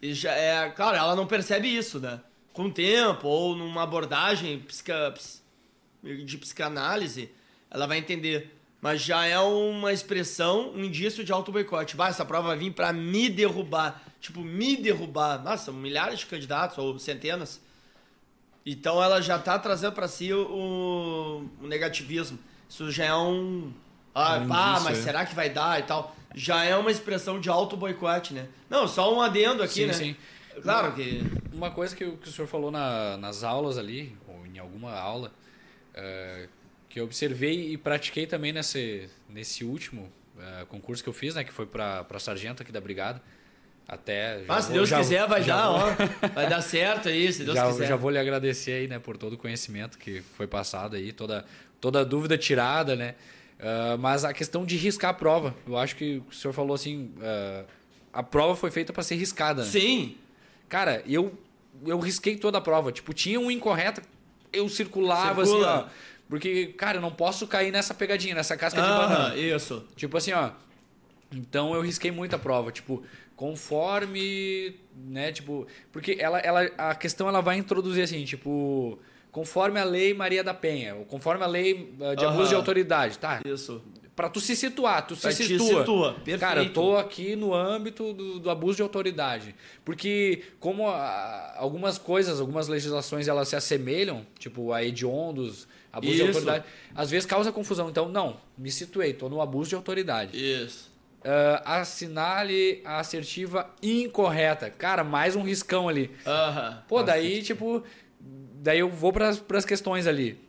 S1: E já é, claro, ela não percebe isso, né? Com o tempo ou numa abordagem de psicanálise, ela vai entender. Mas já é uma expressão, um indício de auto-boicote. Bah, essa prova vai vir para me derrubar. Tipo, me derrubar. Nossa, milhares de candidatos, ou centenas. Então ela já está trazendo para si o, o negativismo. Isso já é um, Ah, mas será que vai dar e tal? Já é uma expressão de auto boicote, né? Não, só um adendo aqui, sim, né? Sim, Claro que.
S2: Uma coisa que, que o senhor falou na, nas aulas ali, ou em alguma aula, uh, que eu observei e pratiquei também nesse, nesse último uh, concurso que eu fiz, né? Que foi para sargento aqui da brigada. Até.
S1: Ah, se Deus já, quiser, vai dar, vou... ó. Vai dar certo aí, se Deus
S2: já,
S1: quiser.
S2: Já vou lhe agradecer aí, né, por todo o conhecimento que foi passado aí, toda, toda a dúvida tirada, né? Uh, mas a questão de riscar a prova, eu acho que o senhor falou assim, uh, a prova foi feita para ser riscada. Né?
S1: Sim.
S2: Cara, eu eu risquei toda a prova. Tipo, tinha um incorreto, eu circulava Circula. assim, ó. Porque, cara, eu não posso cair nessa pegadinha, nessa casca ah, de banana.
S1: Isso.
S2: Tipo assim, ó. Então eu risquei muita prova. Tipo, conforme, né, tipo, porque ela, ela, a questão ela vai introduzir assim, tipo, conforme a lei Maria da Penha, ou conforme a lei uh, de abuso de autoridade, tá?
S1: Isso.
S2: Para tu se situar, tu se situa. situa. Perfeito. Cara, eu tô aqui no âmbito do, do abuso de autoridade. Porque como a, algumas coisas, algumas legislações elas se assemelham, tipo a hediondos, abuso Isso. de autoridade, às vezes causa confusão. Então, não, me situei, tô no abuso de autoridade.
S1: Isso.
S2: Uh, assinale a assertiva incorreta. Cara, mais um riscão ali.
S1: Uh -huh.
S2: Pô, daí, tipo. Daí eu vou para as questões ali.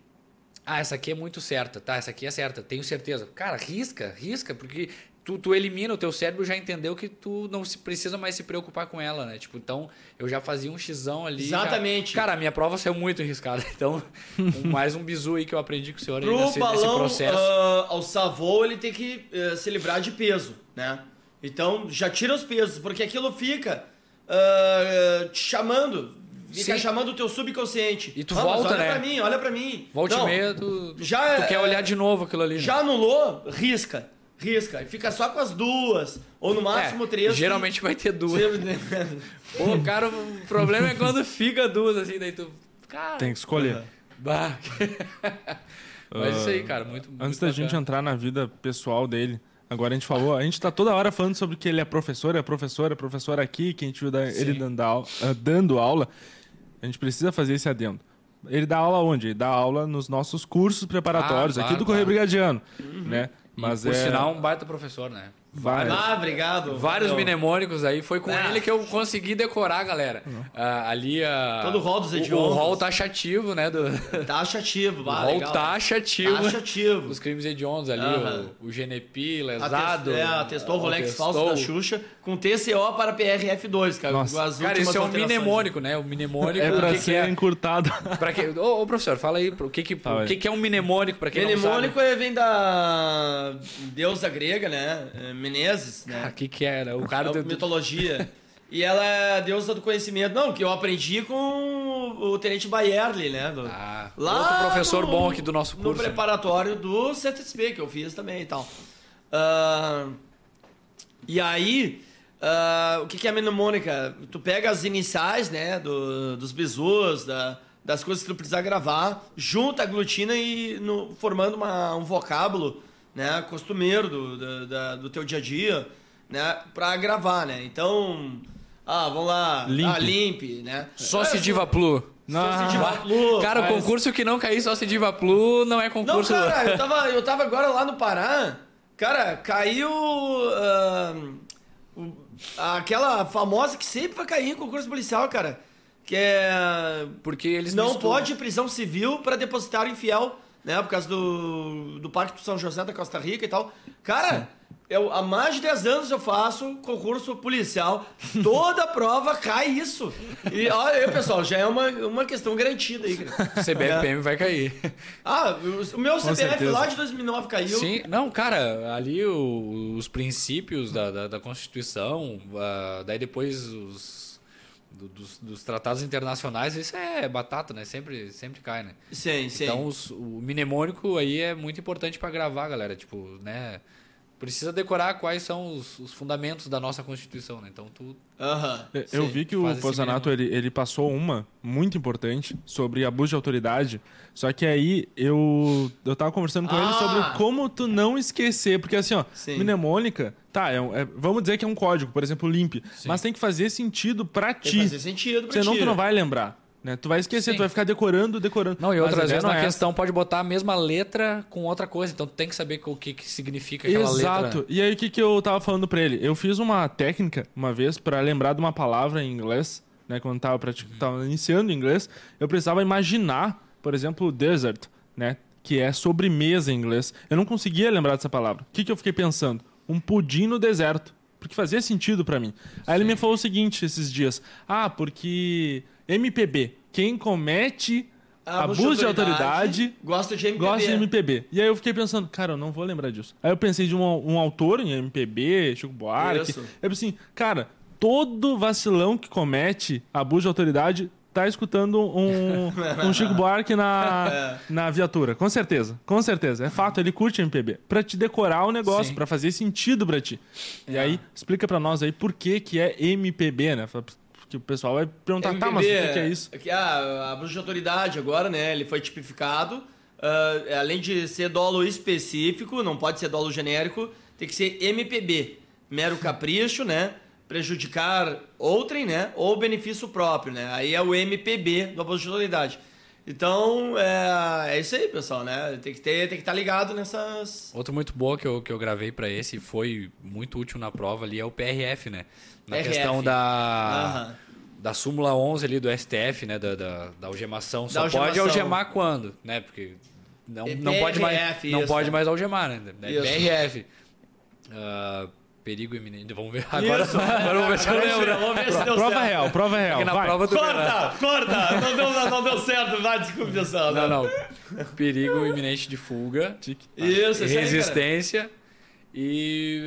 S2: Ah, essa aqui é muito certa, tá? Essa aqui é certa, tenho certeza. Cara, risca, risca, porque tu, tu elimina, o teu cérebro já entendeu que tu não se precisa mais se preocupar com ela, né? Tipo, então eu já fazia um xizão ali.
S1: Exatamente.
S2: Já... Cara, a minha prova saiu muito arriscada. Então, um, mais um bizu aí que eu aprendi com o senhor Pro nesse, balão, nesse processo.
S1: Uh, ao savô, ele tem que uh, se livrar de peso né? Então já tira os pesos, porque aquilo fica uh, te chamando. Fica Sim. chamando o teu subconsciente.
S2: E tu ah, volta,
S1: olha
S2: né?
S1: pra mim, olha pra mim.
S2: Volta e meia, tu, já, tu quer olhar de novo aquilo ali. Né?
S1: Já anulou, risca. Risca. E fica só com as duas. Ou no máximo é, três.
S2: Geralmente vai ter duas. Pô, cara, o problema é quando fica duas, assim, daí tu. Cara,
S3: Tem que escolher.
S2: Bah. Mas uh, isso aí, cara, muito.
S3: Antes muito da bacana. gente entrar na vida pessoal dele, Agora a gente falou, a gente está toda hora falando sobre que ele é professor, é professor, é professor aqui, que a gente viu ele dando, aula, dando aula. A gente precisa fazer esse adendo. Ele dá aula onde? Ele dá aula nos nossos cursos preparatórios, ah, aqui do Correio Brigadiano. Uhum. Né?
S2: Mas e, por é... sinal, um baita professor, né?
S1: Vários. Ah, obrigado.
S2: Vários valeu. mnemônicos aí. Foi com ah. ele que eu consegui decorar, galera. Uhum. Uh, ali a.
S1: Todo o rol dos
S2: idiomas. O, o rol taxativo, né? Do...
S1: Taxativo,
S2: vai. O rol taxativo.
S1: Taxativo.
S2: Os crimes hediondos ali. Uhum. O, o GNP, lesado.
S1: É, atestou o Rolex atestou. falso da Xuxa com TCO para PRF2, cara.
S2: Nossa. Cara, isso é um mnemônico, né? O mnemônico.
S3: É pra que ser que é? encurtado.
S2: Pra que... ô, ô, professor, fala aí. O que, que, tá, o que, que é um mnemônico pra quem
S1: mnemônico não sabe? Mnemônico vem da deusa grega, né? Menezes, né?
S2: O que que era? O cara
S1: é do... mitologia. e ela é a deusa do conhecimento. Não, que eu aprendi com o Tenente Bayerly, né? Do...
S2: Ah, lá outro professor no, bom aqui do nosso curso.
S1: No preparatório do CTSP, que eu fiz também e tal. Uh, e aí, uh, o que, que é a mnemônica? Tu pega as iniciais, né? Do, dos bisus, da, das coisas que tu precisa gravar, junta, aglutina e no, formando uma, um vocábulo né, costumeiro do, do, da, do teu dia a dia, né, para gravar, né? Então, ah, vamos lá, limpe, ah, limpe né?
S2: Só se diva plu.
S1: Não. Plu.
S2: Cara, o concurso que não cair só se diva Plu não é concurso.
S1: Não, cara, eu tava, eu tava agora lá no Pará. Cara, caiu. Uh, aquela famosa que sempre vai cair em concurso policial, cara. Que é.
S2: Porque eles
S1: não pode prisão civil para depositário infiel né? Por causa do, do Parque do São José da Costa Rica e tal. Cara, eu, há mais de 10 anos eu faço concurso policial. Toda prova cai isso. E olha aí, pessoal, já é uma, uma questão garantida aí.
S2: CBFPM é. vai cair.
S1: Ah, o meu CPF lá de 2009 caiu.
S2: Sim, não, cara, ali o, os princípios da, da, da Constituição, uh, daí depois os do, dos, dos, tratados internacionais, isso é batata, né? Sempre, sempre cai, né?
S1: Sim, sim.
S2: Então, o mnemônico aí é muito importante para gravar, galera. Tipo, né? Precisa decorar quais são os, os fundamentos da nossa Constituição, né? Então, tu... Uh
S3: -huh. Eu vi que o Posanato, ele, ele passou uma muito importante sobre abuso de autoridade, só que aí eu, eu tava conversando com ah. ele sobre como tu não esquecer, porque assim, ó, Sim. mnemônica Tá, é, é, vamos dizer que é um código, por exemplo, limpe. Mas tem que fazer sentido pra ti. Tem
S1: que fazer sentido pra
S3: Senão ti. tu não vai lembrar. Né? Tu vai esquecer, Sim. tu vai ficar decorando, decorando.
S2: Não, e outras vezes na é questão pode botar a mesma letra com outra coisa, então tu tem que saber o que, que significa aquela
S3: Exato.
S2: letra.
S3: Exato. E aí o que, que eu tava falando para ele? Eu fiz uma técnica uma vez para lembrar de uma palavra em inglês, né, quando tava, pratic... Uhum. tava iniciando inglês, eu precisava imaginar, por exemplo, desert, né, que é sobremesa em inglês. Eu não conseguia lembrar dessa palavra. O que, que eu fiquei pensando? Um pudim no deserto. Porque fazia sentido para mim. Aí Sim. ele me falou o seguinte esses dias: "Ah, porque MPB. Quem comete abuso de autoridade,
S1: gosta de MPB.
S3: Gosta de MPB. E aí eu fiquei pensando, cara, eu não vou lembrar disso. Aí eu pensei de um, um autor em MPB, Chico Buarque. Isso. Eu pensei, assim, cara, todo vacilão que comete abuso de autoridade tá escutando um, um Chico Buarque na, é. na viatura. Com certeza, com certeza. É fato, ele curte MPB. Pra te decorar o negócio, para fazer sentido pra ti. E é. aí, explica pra nós aí por que que é MPB, né? Que o pessoal vai perguntar, MPB, tá, mas o que, que é isso?
S1: Que, ah, abuso de autoridade agora, né? Ele foi tipificado. Uh, além de ser dolo específico, não pode ser dolo genérico, tem que ser MPB. Mero capricho, né? Prejudicar outrem, né? Ou benefício próprio, né? Aí é o MPB do abuso de autoridade. Então, é, é isso aí, pessoal, né? Tem que ter, tem que estar tá ligado nessas.
S2: Outro muito bom que eu, que eu gravei para esse foi muito útil na prova ali é o PRF, né? Na PRF. questão da. Uhum da súmula 11 ali do STF, né, da, da, da algemação, só da algemação. pode algemar quando, né, porque não, não pode mais não pode mais algemar, né, é BRF. Uh, perigo iminente. Vamos ver agora. Isso. Agora vamos ver se eu lembro.
S3: Vamos ver se deu prova certo. real, prova real. É
S1: na
S3: vai.
S1: prova corta, corta. Não deu, não deu certo. Vai, desculpa, pessoal.
S2: Não, não. Perigo iminente de fuga.
S1: Isso,
S2: Resistência. Aí, e.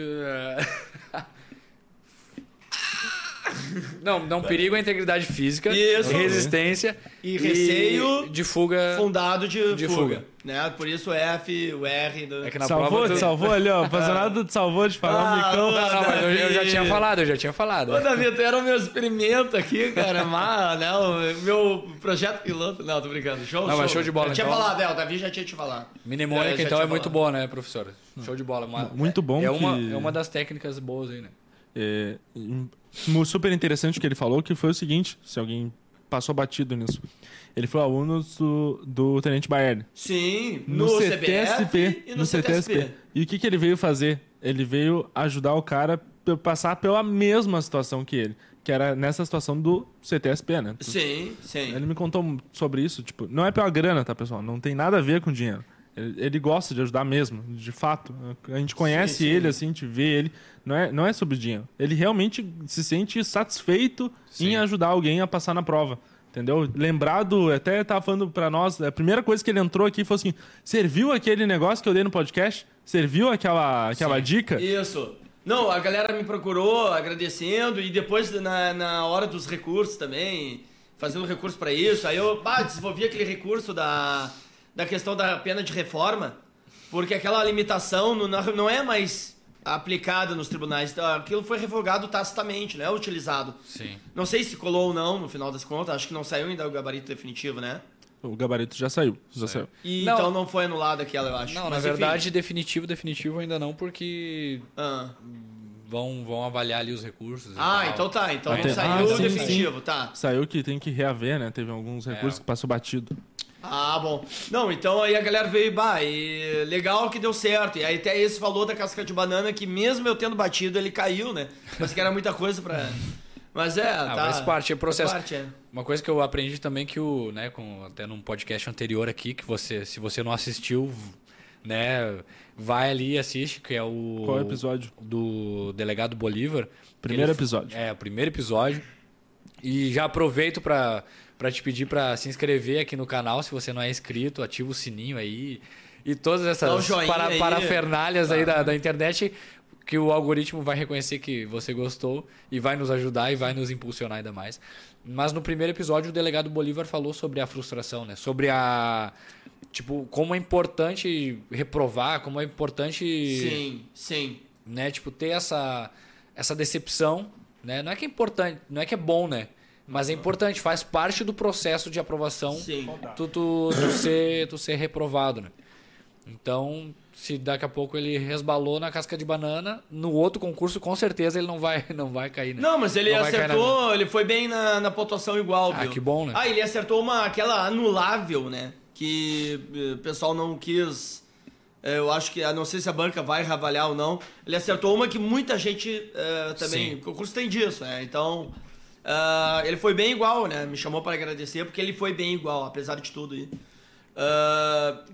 S2: Não, não perigo à integridade física, Isso. resistência
S1: e, e receio
S2: de fuga
S1: fundado de, de fuga. fuga. Né? Por isso o F, o R. Do...
S3: É que na salvou, prova tu... salvou ali, ó. Fazendo nada te salvou de falar ah,
S2: micão. Não, não, mas eu, eu, já tinha falado, eu já tinha falado.
S1: Ô, Davi, tu era o meu experimento aqui, cara. mas, né, o meu projeto piloto. Não, tô brincando. Show,
S2: não, show. mas show de bola.
S1: Eu
S2: então...
S1: tinha falado, é, o Davi já tinha te falado.
S2: Mnemônica, então, é falado. muito boa, né, professor? Show de bola. Uma...
S3: Muito bom.
S2: É,
S3: que...
S2: uma, é uma das técnicas boas aí, né?
S3: É, super interessante que ele falou, que foi o seguinte, se alguém passou batido nisso. Ele foi aluno do, do Tenente Baerni.
S1: Sim, no, no CTSP e no, no CTSP. CTSP.
S3: E o que, que ele veio fazer? Ele veio ajudar o cara a passar pela mesma situação que ele. Que era nessa situação do CTSP, né?
S1: Sim, sim.
S3: Ele me contou sobre isso. Tipo, não é pela grana, tá, pessoal? Não tem nada a ver com dinheiro. Ele, gosta de ajudar mesmo, de fato. A gente conhece sim, sim. ele, assim, a gente vê ele. Não é, não é sobre dinheiro. Ele realmente se sente satisfeito sim. em ajudar alguém a passar na prova. Entendeu? Lembrado, até tava falando para nós, a primeira coisa que ele entrou aqui foi assim: serviu aquele negócio que eu dei no podcast? Serviu aquela, aquela dica?
S1: Isso. Não, a galera me procurou agradecendo e depois na, na hora dos recursos também, fazendo recurso para isso. Aí eu bah, desenvolvi aquele recurso da da questão da pena de reforma, porque aquela limitação não, não é mais aplicada nos tribunais. Então, aquilo foi revogado tacitamente, não é utilizado.
S2: Sim.
S1: Não sei se colou ou não, no final das contas. Acho que não saiu ainda o gabarito definitivo, né?
S3: O gabarito já saiu. Já saiu.
S1: E, não, então não foi anulado aquela, eu acho.
S2: Não, Mas, na verdade, enfim. definitivo, definitivo ainda não, porque. Ah. Vão, vão avaliar ali os recursos.
S1: Ah, então tá. Então não saiu ah, sim, definitivo, sim. tá.
S3: Saiu que tem que reaver, né? Teve alguns recursos é. que passou batido.
S1: Ah, bom. Não, então aí a galera veio, bah, e legal que deu certo. E aí até esse falou da casca de banana que mesmo eu tendo batido, ele caiu, né? Mas que era muita coisa pra... Mas é, ah, tá.
S2: Faz parte, é processo. Parte, é. Uma coisa que eu aprendi também que o, né, com, até num podcast anterior aqui, que você, se você não assistiu, né, vai ali e assiste, que é o...
S3: Qual é o episódio?
S2: Do Delegado Bolívar.
S3: Primeiro episódio.
S2: É, o primeiro episódio. E já aproveito para para te pedir para se inscrever aqui no canal, se você não é inscrito, ativa o sininho aí. E todas essas para, aí. parafernálias aí da, da internet que o algoritmo vai reconhecer que você gostou e vai nos ajudar e vai nos impulsionar ainda mais. Mas no primeiro episódio o delegado Bolívar falou sobre a frustração, né? Sobre a tipo como é importante reprovar, como é importante
S1: Sim, sim.
S2: Né, tipo ter essa essa decepção, né? Não é que é importante, não é que é bom, né? Mas é importante, faz parte do processo de aprovação
S1: Sim.
S2: tu, tu, tu, ser, tu ser reprovado, né? Então, se daqui a pouco ele resbalou na casca de banana, no outro concurso com certeza ele não vai, não vai cair, né?
S1: Não, mas ele não acertou, ele foi bem na, na pontuação igual,
S2: Ah, viu? que bom, né?
S1: Ah, ele acertou uma, aquela anulável, né? Que eh, o pessoal não quis... Eh, eu acho que, não sei se a banca vai ravalhar ou não. Ele acertou uma que muita gente uh, também... Sim. O concurso tem disso, né? Então... Uh, ele foi bem igual, né? Me chamou para agradecer porque ele foi bem igual, apesar de tudo. Uh,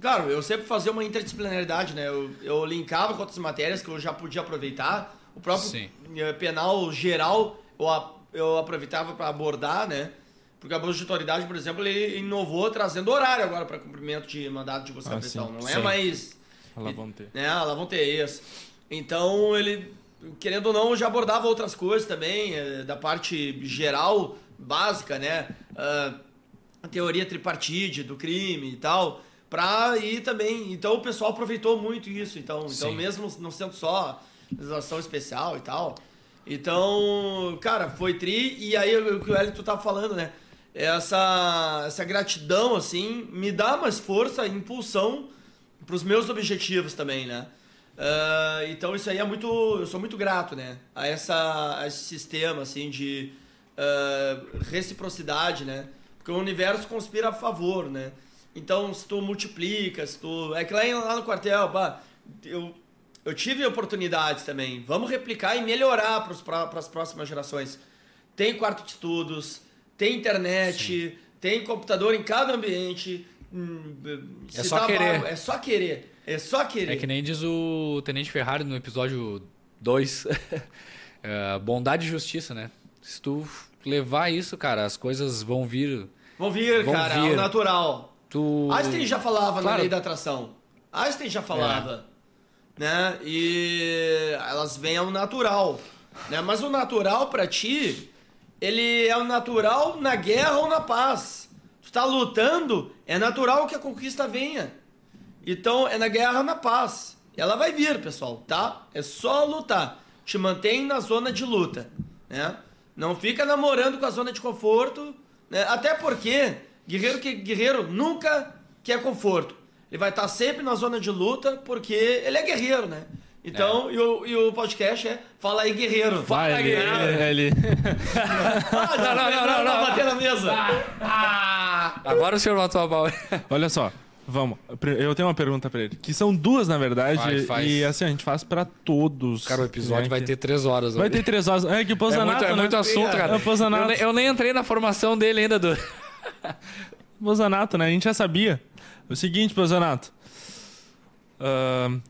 S1: claro, eu sempre fazia uma interdisciplinaridade, né? Eu, eu linkava com outras matérias que eu já podia aproveitar. O próprio Sim. Eh, penal geral eu, eu aproveitava para abordar, né? Porque a bolsa de autoridade, por exemplo, ele inovou trazendo horário agora para cumprimento de mandato de busca ah, pensão. Não é mais.
S3: Ela vão ter.
S1: Né? Ela vão ter isso. Então ele, querendo ou não, já abordava outras coisas também, eh, da parte geral, básica, né? Uh, a teoria tripartite do crime e tal, para ir também. Então o pessoal aproveitou muito isso. Então, então mesmo não sendo só legislação especial e tal. Então, cara, foi tri. E aí o que o Elito tá falando, né? Essa, essa gratidão, assim, me dá mais força, impulsão para os meus objetivos também, né? Uh, então isso aí é muito. Eu sou muito grato, né? A, essa, a esse sistema, assim, de uh, reciprocidade, né? Porque o universo conspira a favor, né? Então, se tu multiplica, se tu... É que lá, lá no quartel, pá, eu, eu tive oportunidades também. Vamos replicar e melhorar para as próximas gerações. Tem quarto de estudos, tem internet, Sim. tem computador em cada ambiente.
S2: Hum, é só querer.
S1: Vago, é só querer. É só querer.
S2: É que nem diz o Tenente Ferrari no episódio 2. é, bondade e justiça, né? Se tu levar isso, cara, as coisas vão vir.
S1: Vão vir, vão cara, vir. natural. Tu... Einstein já falava claro. na lei da atração. Einstein já falava. É. Né? E elas vêm ao natural. Né? Mas o natural para ti, ele é o natural na guerra ou na paz. Tu tá lutando, é natural que a conquista venha. Então é na guerra ou na paz. Ela vai vir, pessoal, tá? É só lutar. Te mantém na zona de luta, né? Não fica namorando com a zona de conforto, né? até porque guerreiro que guerreiro nunca quer conforto. Ele vai estar sempre na zona de luta porque ele é guerreiro, né? Então, é. e, o, e o podcast é Fala aí, guerreiro.
S3: Fala aí, guerreiro. Ele...
S1: ah, não, não, não, não, não, bater na mesa.
S2: Ah, agora o senhor matou a bola.
S3: Olha só. Vamos. Eu tenho uma pergunta pra ele. Que são duas, na verdade. Faz, faz. E assim, a gente faz pra todos.
S2: Cara, o episódio né? vai ter três horas.
S3: Vai ter três horas. É que o Pozanato,
S2: é muito, é muito assunto, cara.
S3: É,
S2: eu, eu, nem entrei na formação dele ainda do.
S3: Pozanato, né? A gente já sabia. O seguinte, Pozanato. Uh,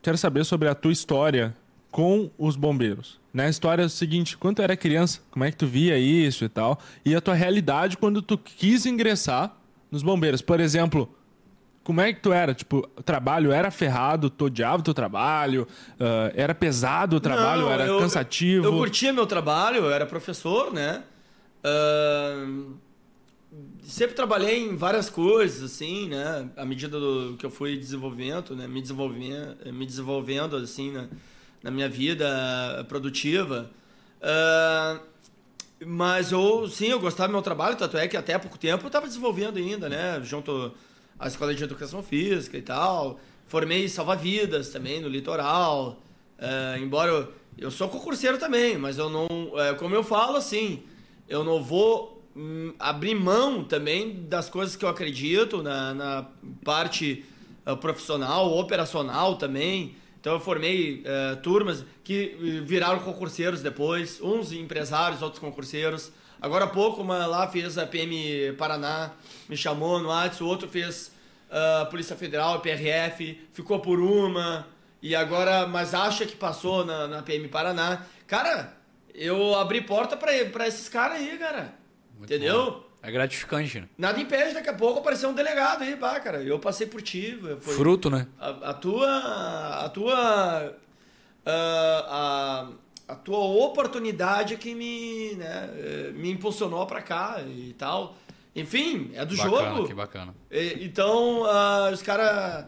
S3: quero saber sobre a tua história com os bombeiros. Né? A história é o seguinte, quando tu era criança, como é que tu via isso e tal? E a tua realidade quando tu quis ingressar nos bombeiros. Por exemplo, como é que tu era? Tipo, o trabalho era ferrado, tu odiava o teu trabalho, uh, era pesado o trabalho, Não, era eu, cansativo?
S1: Eu, curtia meu trabalho, eu era professor, né? Uh, sempre trabalhei em várias coisas, assim, né? À medida do que eu fui desenvolvendo, né? Me desenvolvendo, me desenvolvendo assim, na, na minha vida produtiva. Uh, mas eu, sim, eu gostava do meu trabalho, tanto é que até há pouco tempo eu estava desenvolvendo ainda, né? Junto a escola de educação física e tal. Formei salva-vidas também no litoral. É, embora eu, eu sou concurseiro também, mas eu não. É, como eu falo, assim, eu não vou hum, abrir mão também das coisas que eu acredito na, na parte uh, profissional, operacional também. Então eu formei uh, turmas que viraram concurseiros depois, uns empresários, outros concurseiros. Agora há pouco, uma lá fez a PM Paraná, me chamou no WhatsApp, o outro fez uh, Polícia Federal, PRF, ficou por uma, e agora, mas acha que passou na, na PM Paraná. Cara, eu abri porta para esses caras aí, cara. Muito Entendeu?
S2: Bom. É gratificante, né?
S1: Nada impede daqui a pouco aparecer um delegado aí, pá, cara. Eu passei por ti.
S2: Foi... Fruto, né?
S1: A, a tua. A tua. Uh, a, a tua oportunidade que me, né, eh, me impulsionou para cá e tal. Enfim, é do
S2: bacana,
S1: jogo.
S2: Que bacana.
S1: E, então, uh, os caras.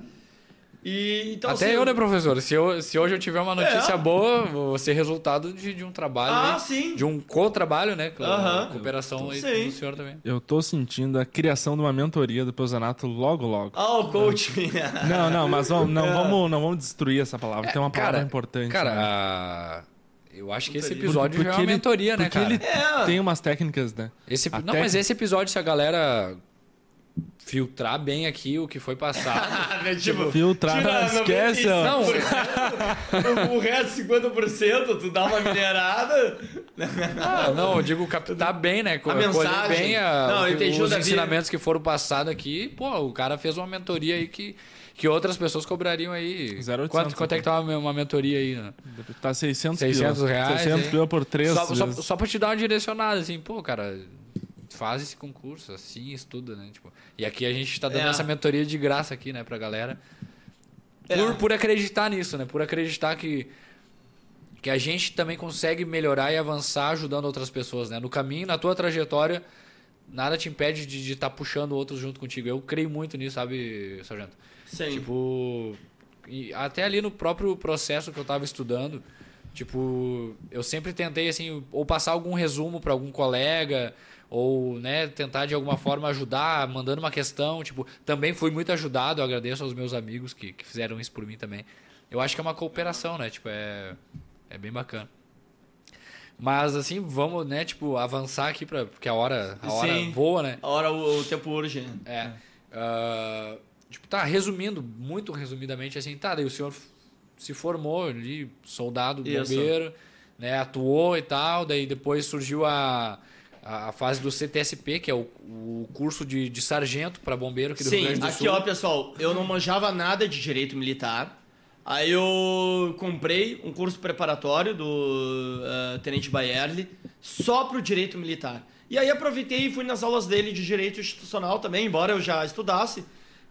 S1: Então,
S2: Até assim, eu, né, professor? Se, eu, se hoje eu tiver uma notícia é. boa, vou ser resultado de, de um trabalho.
S1: Ah, sim.
S2: De um co-trabalho, né? Claro, Cooperação aí com o senhor também.
S3: Eu tô sentindo a criação de uma mentoria do Peusanato logo, logo.
S1: Ah, o coaching.
S3: Não, não, mas vamos, não, é. vamos, não vamos destruir essa palavra. É, Tem uma palavra
S2: cara,
S3: importante.
S2: Cara, né? a... Eu acho que esse episódio porque já é uma mentoria,
S3: ele,
S2: né, cara?
S3: Ele é. tem umas técnicas, né?
S2: Esse, não, mas esse episódio, se a galera filtrar bem aqui o que foi passado.
S3: tipo, filtrar, tira, esquece.
S1: Não, o resto 50% tu dá uma minerada.
S2: Ah, não, eu digo captar bem, né?
S1: A mensagem.
S2: bem a, não, o, os ensinamentos que foram passados aqui. Pô, o cara fez uma mentoria aí que que outras pessoas cobrariam aí. 0800, quanto, quanto é que tá uma, uma mentoria aí? Né?
S3: Tá 600
S2: 600
S3: pila.
S2: reais.
S3: 600 pila por três.
S2: Só, só, só pra te dar uma direcionada, assim, pô, cara, faz esse concurso, assim, estuda, né? Tipo, e aqui a gente tá dando é. essa mentoria de graça aqui, né, pra galera. É. Por, por acreditar nisso, né? Por acreditar que, que a gente também consegue melhorar e avançar ajudando outras pessoas, né? No caminho, na tua trajetória, nada te impede de estar tá puxando outros junto contigo. Eu creio muito nisso, sabe, Sargento?
S1: Sim.
S2: Tipo, até ali no próprio processo que eu estava estudando, tipo, eu sempre tentei assim, ou passar algum resumo para algum colega, ou né, tentar de alguma forma ajudar, mandando uma questão, tipo, também fui muito ajudado, eu agradeço aos meus amigos que, que fizeram isso por mim também. Eu acho que é uma cooperação, né? Tipo, é é bem bacana. Mas assim, vamos, né, tipo, avançar aqui para porque a hora, a hora Sim, voa, né?
S1: A hora o, o tempo urge. Né?
S2: É. Uh, Tipo, tá, resumindo, muito resumidamente, assim, tá, daí o senhor se formou ali, soldado, bombeiro, né, atuou e tal, daí depois surgiu a, a fase do CTSP, que é o, o curso de, de sargento para bombeiro aqui do
S1: Sim,
S2: Rio Grande do
S1: aqui
S2: Sul.
S1: ó, pessoal, eu não manjava nada de direito militar, aí eu comprei um curso preparatório do uh, Tenente Bayerle só pro direito militar. E aí aproveitei e fui nas aulas dele de direito institucional também, embora eu já estudasse,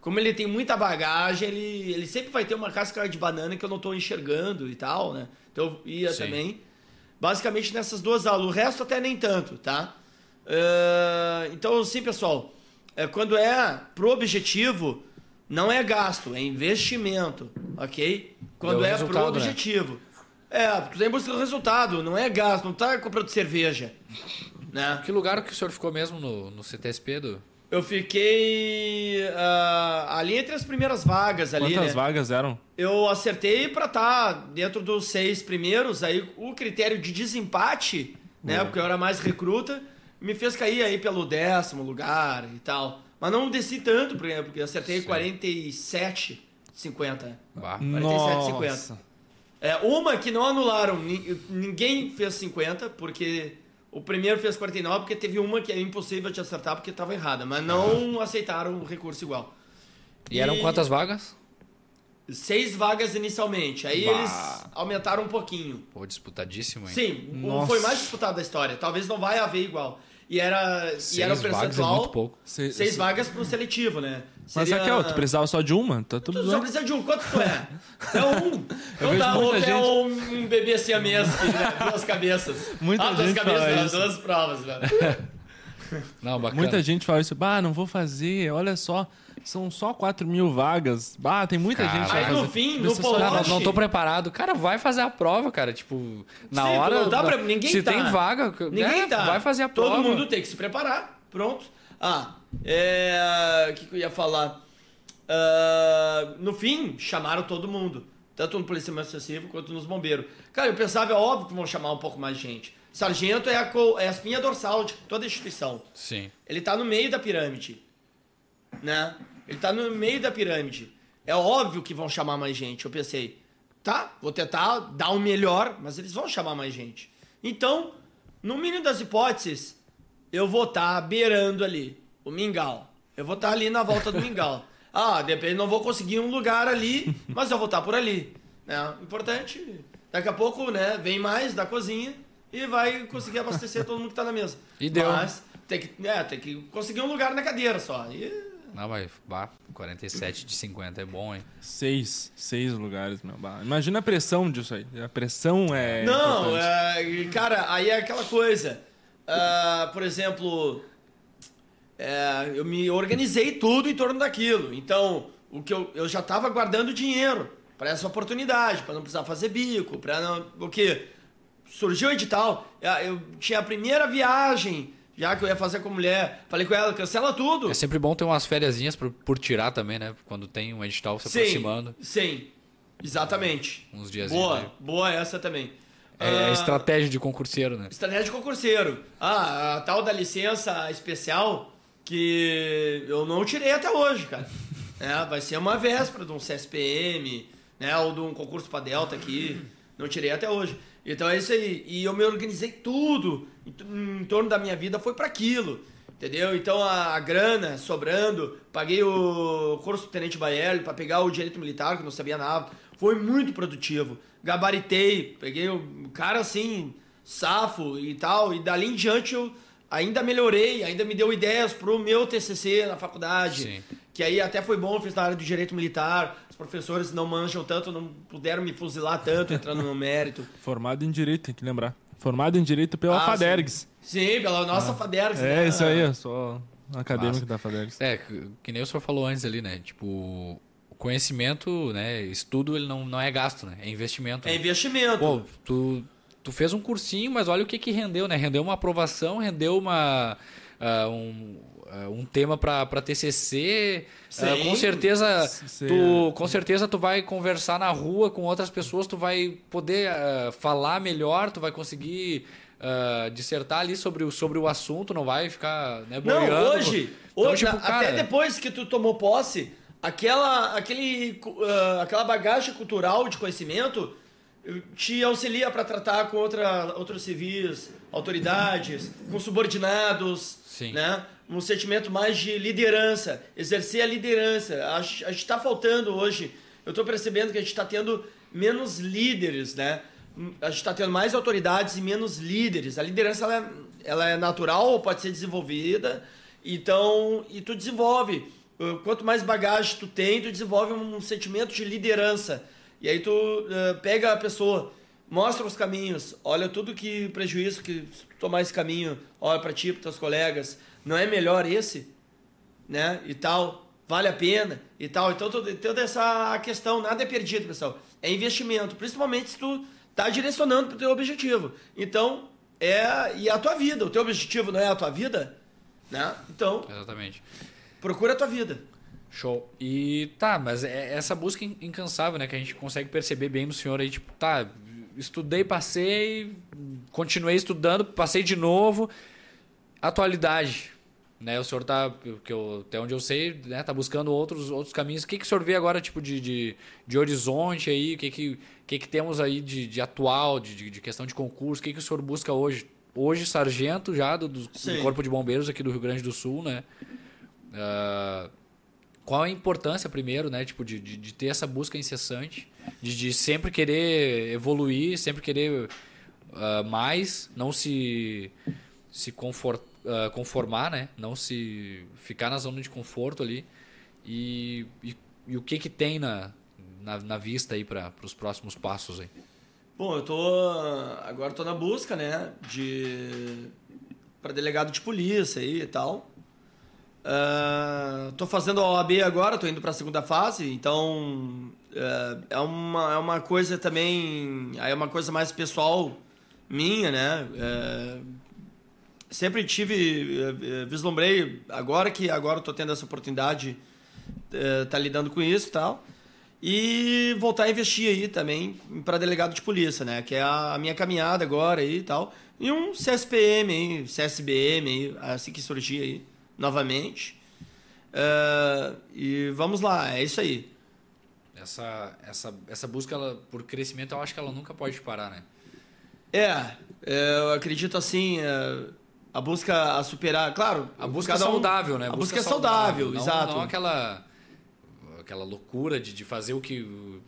S1: como ele tem muita bagagem, ele, ele sempre vai ter uma casca de banana que eu não estou enxergando e tal, né? Então eu ia Sim. também. Basicamente nessas duas aulas. O resto até nem tanto, tá? Uh, então, sim, pessoal. É, quando é pro objetivo, não é gasto, é investimento, ok? Quando é pro né? objetivo. Né? É, tu tem busca do resultado, não é gasto, não tá comprando cerveja. Né?
S2: Que lugar que o senhor ficou mesmo no, no CTSP do,
S1: eu fiquei uh, ali entre as primeiras vagas ali.
S3: Quantas
S1: né?
S3: vagas eram?
S1: Eu acertei para estar tá dentro dos seis primeiros. Aí o critério de desempate, né? Porque eu era mais recruta, me fez cair aí pelo décimo lugar e tal. Mas não desci tanto, porque eu acertei Sim. 47, 50. Bah. 47, 50. É, uma que não anularam, ninguém fez 50, porque o primeiro fez 49 porque teve uma que é impossível de acertar porque estava errada, mas não aceitaram o recurso igual.
S2: E, e, eram quantas vagas?
S1: Seis vagas inicialmente. Aí bah. eles aumentaram um pouquinho.
S2: Pô, disputadíssimo, hein?
S1: Sim, Nossa. foi mais disputado da história. Talvez não vai haver igual. E era, seis e era o percentual. Vagas é muito pouco. Seis, seis vagas pro seletivo, né?
S3: Mas Seria... Raquel, tu precisava só de uma? Tá tudo
S1: tu só precisa de um. Quanto tu é? É um. Então tá, ou gente... é um bebê assim a mesa, né? duas cabeças.
S3: Muita ah, duas gente cabeças,
S1: fala duas provas, velho.
S3: Não, bacana. Muita gente fala isso, bah, não vou fazer, olha só, são só 4 mil vagas. Bah, tem muita cara, gente.
S1: Aí no fim, no polote...
S2: Não, não tô preparado. Cara, vai fazer a prova, cara. Tipo, na Sim, hora.
S1: Dá pra... Ninguém
S2: se
S1: tá.
S2: tem vaga, ninguém é, tá. vai fazer a
S1: Todo
S2: prova.
S1: Todo mundo tem que se preparar. Pronto. Ah, é... o que, que eu ia falar? Uh, no fim, chamaram todo mundo. Tanto no policiamento excessivo quanto nos bombeiros. Cara, eu pensava, é óbvio que vão chamar um pouco mais gente. Sargento é a, é a espinha dorsal de toda a instituição.
S2: Sim.
S1: Ele tá no meio da pirâmide. Né? Ele tá no meio da pirâmide. É óbvio que vão chamar mais gente. Eu pensei, tá, vou tentar dar o melhor, mas eles vão chamar mais gente. Então, no mínimo das hipóteses, eu vou estar tá beirando ali o mingau. Eu vou estar tá ali na volta do mingau. Ah, depende, não vou conseguir um lugar ali, mas eu vou estar tá por ali. Né? Importante, daqui a pouco, né, vem mais da cozinha e vai conseguir abastecer todo mundo que está na mesa.
S2: E deu.
S1: Mas tem que, é, tem que conseguir um lugar na cadeira só. E...
S2: Não, mas bah, 47 de 50 é bom, hein?
S3: Seis, seis lugares, meu. Bah. Imagina a pressão disso aí. A pressão é.
S1: Não, é, cara, aí é aquela coisa. Uh, por exemplo, é, eu me organizei tudo em torno daquilo. Então, o que eu, eu já estava guardando dinheiro para essa oportunidade, para não precisar fazer bico, para não. O que? Surgiu o edital, eu tinha a primeira viagem já que eu ia fazer com a mulher. Falei com ela, cancela tudo.
S2: É sempre bom ter umas férias por, por tirar também, né? Quando tem um edital se sim, aproximando.
S1: Sim, exatamente.
S2: Uns dias.
S1: Boa, boa essa também.
S2: É, é ah, estratégia de concurseiro, né?
S1: Estratégia de concurseiro. Ah, a tal da licença especial que eu não tirei até hoje, cara. É, vai ser uma véspera de um CSPM, né? Ou de um concurso para Delta aqui. Não tirei até hoje. Então é isso aí. E eu me organizei tudo em, torno da minha vida foi para aquilo. Entendeu? Então a, a, grana sobrando, paguei o curso do Tenente Baierle para pegar o direito militar, que não sabia nada. Foi muito produtivo. Gabaritei, peguei o cara assim, safo e tal. E dali em diante eu ainda melhorei, ainda me deu ideias pro meu TCC na faculdade. Sim. Que aí até foi bom, fiz na área do direito militar os professores não manjam tanto, não puderam me fuzilar tanto, entrando no mérito.
S3: Formado em Direito, tem que lembrar. Formado em Direito pela ah, Fadergs.
S1: Sim. sim, pela nossa ah. Fadergs.
S3: É, né? isso aí, eu sou acadêmico Massa. da Fadergs.
S2: É, que nem o senhor falou antes ali, né? Tipo, o conhecimento, né? Estudo, ele não, não é gasto, né? É investimento.
S1: É
S2: né?
S1: investimento.
S2: Pô, tu, tu fez um cursinho, mas olha o que que rendeu, né? Rendeu uma aprovação, rendeu uma... Uh, um, uh, um tema para TCC. Uh, com certeza, tu, com certeza tu vai conversar na rua com outras pessoas, tu vai poder uh, falar melhor, tu vai conseguir uh, dissertar ali sobre o, sobre o assunto, não vai ficar né,
S1: boiando. Não, hoje, então, hoje tipo, cara, até depois que tu tomou posse, aquela, aquele, aquela bagagem cultural de conhecimento te auxilia para tratar com outra, outros civis, autoridades, com subordinados, Sim. né? um sentimento mais de liderança, exercer a liderança. A, a gente está faltando hoje, eu estou percebendo que a gente está tendo menos líderes, né? A gente está tendo mais autoridades e menos líderes. A liderança ela é, ela é natural, pode ser desenvolvida, então e tu desenvolve. Quanto mais bagagem tu tem, tu desenvolve um sentimento de liderança. E aí tu uh, pega a pessoa, mostra os caminhos, olha tudo que prejuízo que se tu tomar esse caminho, olha para ti, para teus colegas não é melhor esse, né? E tal, vale a pena e tal. Então toda essa questão, nada é perdido, pessoal. É investimento, principalmente se tu tá direcionando para o teu objetivo. Então, é e a tua vida, o teu objetivo não é a tua vida, né? Então,
S2: Exatamente.
S1: Procura a tua vida.
S2: Show. E tá, mas é essa busca incansável, né, que a gente consegue perceber bem no senhor aí, tipo, tá, estudei, passei, continuei estudando, passei de novo. Atualidade, né, o senhor tá, que eu, até onde eu sei, né, tá buscando outros, outros caminhos. O que, que o senhor vê agora, tipo, de, de, de horizonte aí? O que, que, que, que temos aí de, de atual, de, de questão de concurso? O que, que o senhor busca hoje? Hoje, sargento já do, do, do Corpo de Bombeiros aqui do Rio Grande do Sul, né? Uh, qual a importância, primeiro, né, tipo, de, de, de ter essa busca incessante, de, de sempre querer evoluir, sempre querer uh, mais, não se, se confortar uh, conformar, né? Não se ficar na zona de conforto ali. E, e, e o que que tem na, na, na vista aí para os próximos passos aí?
S1: Bom, eu tô agora tô na busca, né, de para delegado de polícia aí e tal. Uh, tô fazendo a OAB agora, tô indo para a segunda fase, então uh, é, uma, é uma coisa também, aí é uma coisa mais pessoal minha, né? Uh, sempre tive, eh, vislumbrei, agora que agora estou tendo essa oportunidade, tá lidando com isso e tal, e voltar a investir aí também para delegado de polícia, né? Que é a, a, minha caminhada agora aí e tal. E um CSPM aí, CSBM aí, assim que surgir aí, novamente. Uh, e vamos lá, é isso aí.
S2: Essa, essa, essa busca ela, por crescimento, eu acho que ela nunca pode parar, né?
S1: É, eu acredito assim a busca a superar, claro.
S2: A busca saudável, né?
S1: A busca, busca é saudável,
S2: saudável
S1: exato.
S2: Não aquela aquela loucura de, de fazer o que,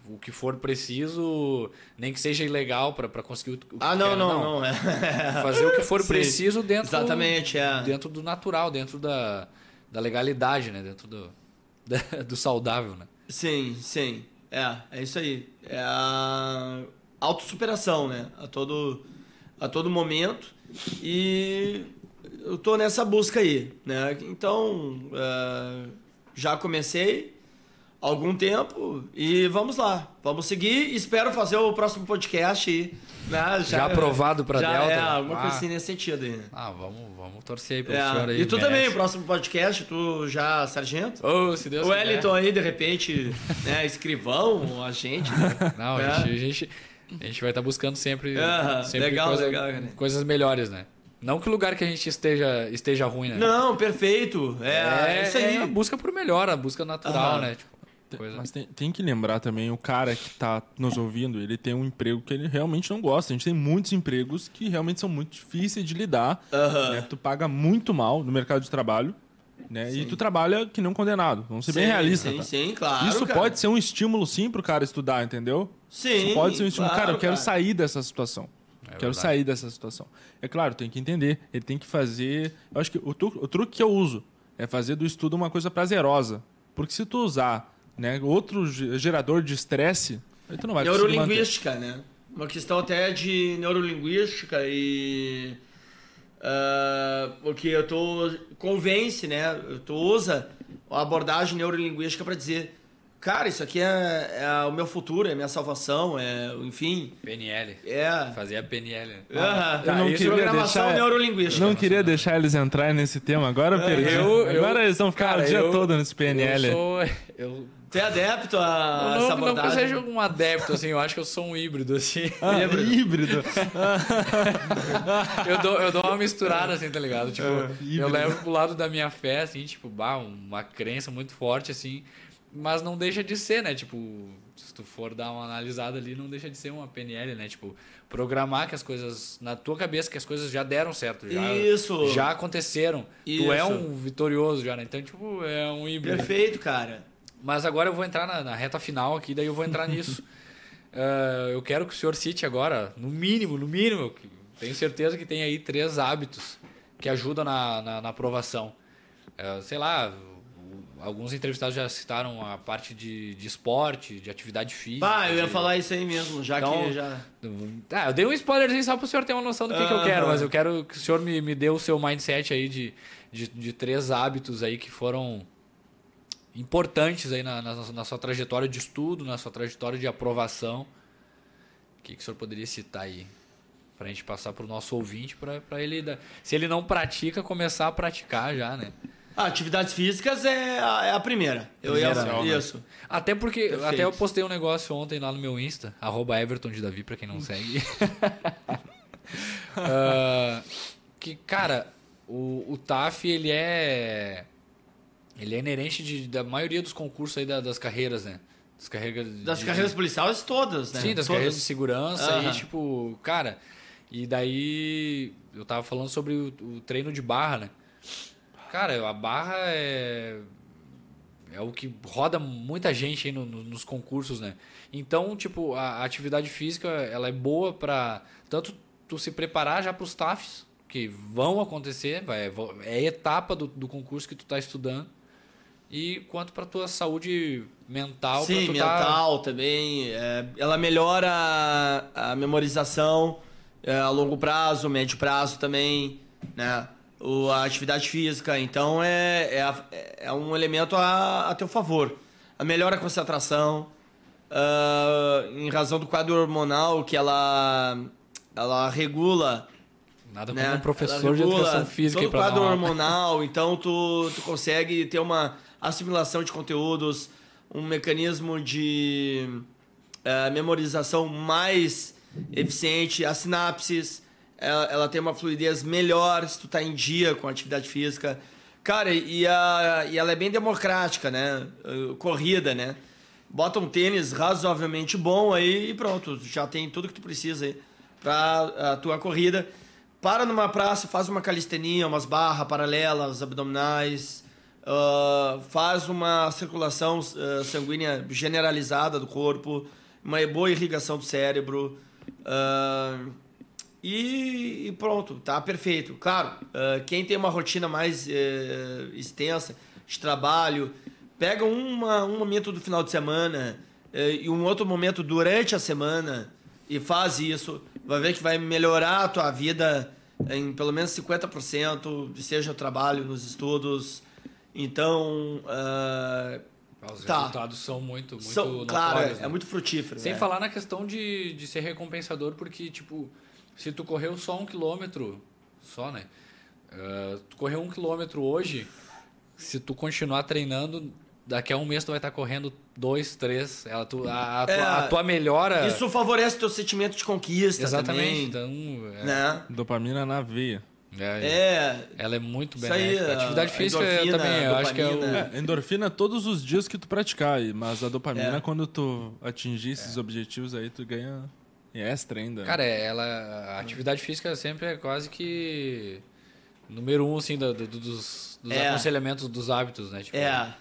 S2: o que for preciso, nem que seja ilegal para conseguir o, que
S1: Ah, não, quer, não, não, não. É.
S2: Fazer o que for preciso dentro,
S1: Exatamente, é.
S2: dentro do natural, dentro da, da legalidade, né? Dentro do, da, do saudável, né?
S1: Sim, sim. É, é isso aí. É a autossuperação, né? A todo, a todo momento. E eu tô nessa busca aí, né? Então, uh, já comecei. Algum tempo e vamos lá. Vamos seguir. Espero fazer o próximo podcast aí.
S2: Né? Já, já aprovado para Delta. É,
S1: alguma ah. coisa assim nesse sentido aí.
S2: Ah, vamos, vamos torcer aí pro é. senhor aí.
S1: E tu merece. também, o próximo podcast, tu já sargento?
S2: Oh, se Deus
S1: O Wellington aí, de repente, né, escrivão, agente. Né?
S2: Não, é. a, gente, a, gente, a gente vai estar tá buscando sempre, uh sempre
S1: legal,
S2: coisa,
S1: legal, né?
S2: coisas melhores, né? Não que o lugar que a gente esteja, esteja ruim, né?
S1: Não, perfeito. É, é, é isso aí. É
S2: a busca por melhor, a busca natural, né? Tipo,
S3: Coisa. Mas tem, tem, que lembrar também, o cara que está nos ouvindo, ele tem um emprego que ele realmente não gosta. A gente tem muitos empregos que realmente são muito difíceis de lidar. Né? Tu paga muito mal no mercado de trabalho. Né? E tu trabalha que não condenado. Vamos ser sim, bem realistas.
S1: Sim, tá? sim, claro.
S3: Isso
S1: cara.
S3: pode ser um estímulo, sim, pro cara estudar, entendeu?
S1: Sim.
S3: Isso pode ser um estímulo. Claro, cara, eu quero cara. sair dessa situação. É quero verdade. sair dessa situação. É claro, tem que entender. Ele tem que fazer. Eu acho que o, o truque que eu uso é fazer do estudo uma coisa prazerosa. Porque se tu usar né? Outro gerador de estresse, aí tu não vai
S1: Neurolinguística, né? Uma questão até de neurolinguística e uh, porque eu tô convence, né? Tu usa a abordagem neurolinguística para dizer Cara, isso aqui é, é, o meu futuro, é a minha salvação, é, enfim.
S2: PNL.
S1: É.
S2: Fazia PNL.
S1: Uhum. Ah, eu não queria programação deixar, neurolinguística.
S3: Não queria deixar eles entrarem nesse tema, agora eu perdi. Eu, agora eu, eles vão ficar cara, o dia eu, todo nesse PNL.
S2: Eu sou, eu
S1: você é adepto a
S2: não,
S1: essa Não
S2: que eu seja um adepto, assim, eu acho que eu sou um híbrido, assim.
S3: Ah, híbrido. híbrido.
S2: eu, dou, eu dou uma misturada, assim, tá ligado? Tipo, é, eu levo pro lado da minha fé, assim, tipo, bah, uma crença muito forte, assim, mas não deixa de ser, né? Tipo, se tu for dar uma analisada ali, não deixa de ser uma PNL, né? Tipo, programar que as coisas, na tua cabeça, que as coisas já deram certo, já,
S1: Isso.
S2: já aconteceram. Isso. Tu é um vitorioso já, né? Então, tipo, é um híbrido.
S1: Perfeito, cara.
S2: Mas agora eu vou entrar na, na reta final aqui, daí eu vou entrar nisso. Uh, eu quero que o senhor cite agora, no mínimo, no mínimo, tenho certeza que tem aí três hábitos que ajudam na, na, na aprovação. Uh, sei lá, alguns entrevistados já citaram a parte de, de esporte, de atividade física.
S1: Ah, eu ia
S2: de...
S1: falar isso aí mesmo, já então, que já.
S2: Ah, eu dei um spoilerzinho só para o senhor ter uma noção do que, uh -huh. que eu quero, mas eu quero que o senhor me, me dê o seu mindset aí de, de, de três hábitos aí que foram importantes aí na, na, na, sua trajetória de estudo, na sua trajetória de aprovação. O que, que o senhor poderia citar aí? Para a gente passar para o nosso ouvinte, para ele, se ele não pratica, começar a praticar já, né?
S1: Ah, atividades físicas é a, é a primeira. Eu ia né? isso.
S2: Até porque, Perfeito. até eu postei um negócio ontem lá no meu Insta, arroba Everton de Davi, para quem não segue. uh, que, cara, o, o TAF, ele é ele é inerente de, da maioria dos concursos aí da, das carreiras, né?
S1: Das carreiras, das de, carreiras policiais todas, né?
S2: Sim, das
S1: todas.
S2: carreiras de segurança. Uhum. E, tipo, cara, e daí eu tava falando sobre o, o, treino de barra, né? Cara, a barra é. É o que roda muita gente aí no, no, nos concursos, né? Então, tipo, a, a atividade física, ela é boa para tanto tu se preparar já para os TAFs, que vão acontecer, vai, é etapa do, do concurso que tu tá estudando e quanto para tua saúde mental.
S1: Sim, tá mental tá... também. É, ela melhora a, a memorização é, a longo prazo, médio prazo também, né? O, a atividade física. Então é, é, é um elemento a, a teu favor. A melhora a concentração, uh, em razão do quadro hormonal que ela, ela regula.
S2: Nada como né? um professor de educação física
S1: todo o quadro hormonal, então tu, tu consegue ter uma assimilação de conteúdos, um mecanismo de uh, memorização mais eficiente, as sinapses, ela, ela, tem uma fluidez melhor se tu tá em dia com atividade física. Cara, e, a, e ela é bem democrática, né? Uh, corrida, né? Bota um tênis razoavelmente bom aí e pronto, já tem tudo que tu precisa aí para a tua corrida. Para numa praça, faz uma calistenia, umas barras paralelas, abdominais, uh, faz uma circulação uh, sanguínea generalizada do corpo, uma boa irrigação do cérebro. Uh, e, pronto, tá perfeito. Claro, quem tem uma rotina mais eh, extensa de trabalho, pega uma, um momento do final de semana eh, e um outro momento durante a semana e faz isso. Vai ver que vai melhorar a tua vida em pelo menos 50%, seja o trabalho, nos estudos, então. Uh,
S2: Os tá. resultados são muito, muito
S1: são, notórios, Claro, é, né? é, muito frutífero.
S2: Sem é. falar na questão de, de ser recompensador, porque, tipo, se tu correu só um quilômetro, só, né? Uh, tu correu um quilômetro hoje, se tu continuar treinando, daqui a um mês tu vai estar correndo dois, três. Ela, tu, a, a, é, tua, a tua melhora.
S1: Isso favorece teu sentimento de conquista.
S2: Exatamente.
S1: Também.
S2: Então,
S1: é... né?
S3: Dopamina na veia.
S2: É, é, ela é muito benéfica. Aí, atividade física endorfina, também, eu acho que é o...
S3: É, endorfina todos os dias que tu praticar, mas a dopamina, é. quando tu atingir esses é. objetivos aí, tu ganha extra ainda.
S2: Cara, ela, a atividade física sempre é quase que número um, assim, do, do, dos, dos é. aconselhamentos dos hábitos, né?
S1: Tipo, é.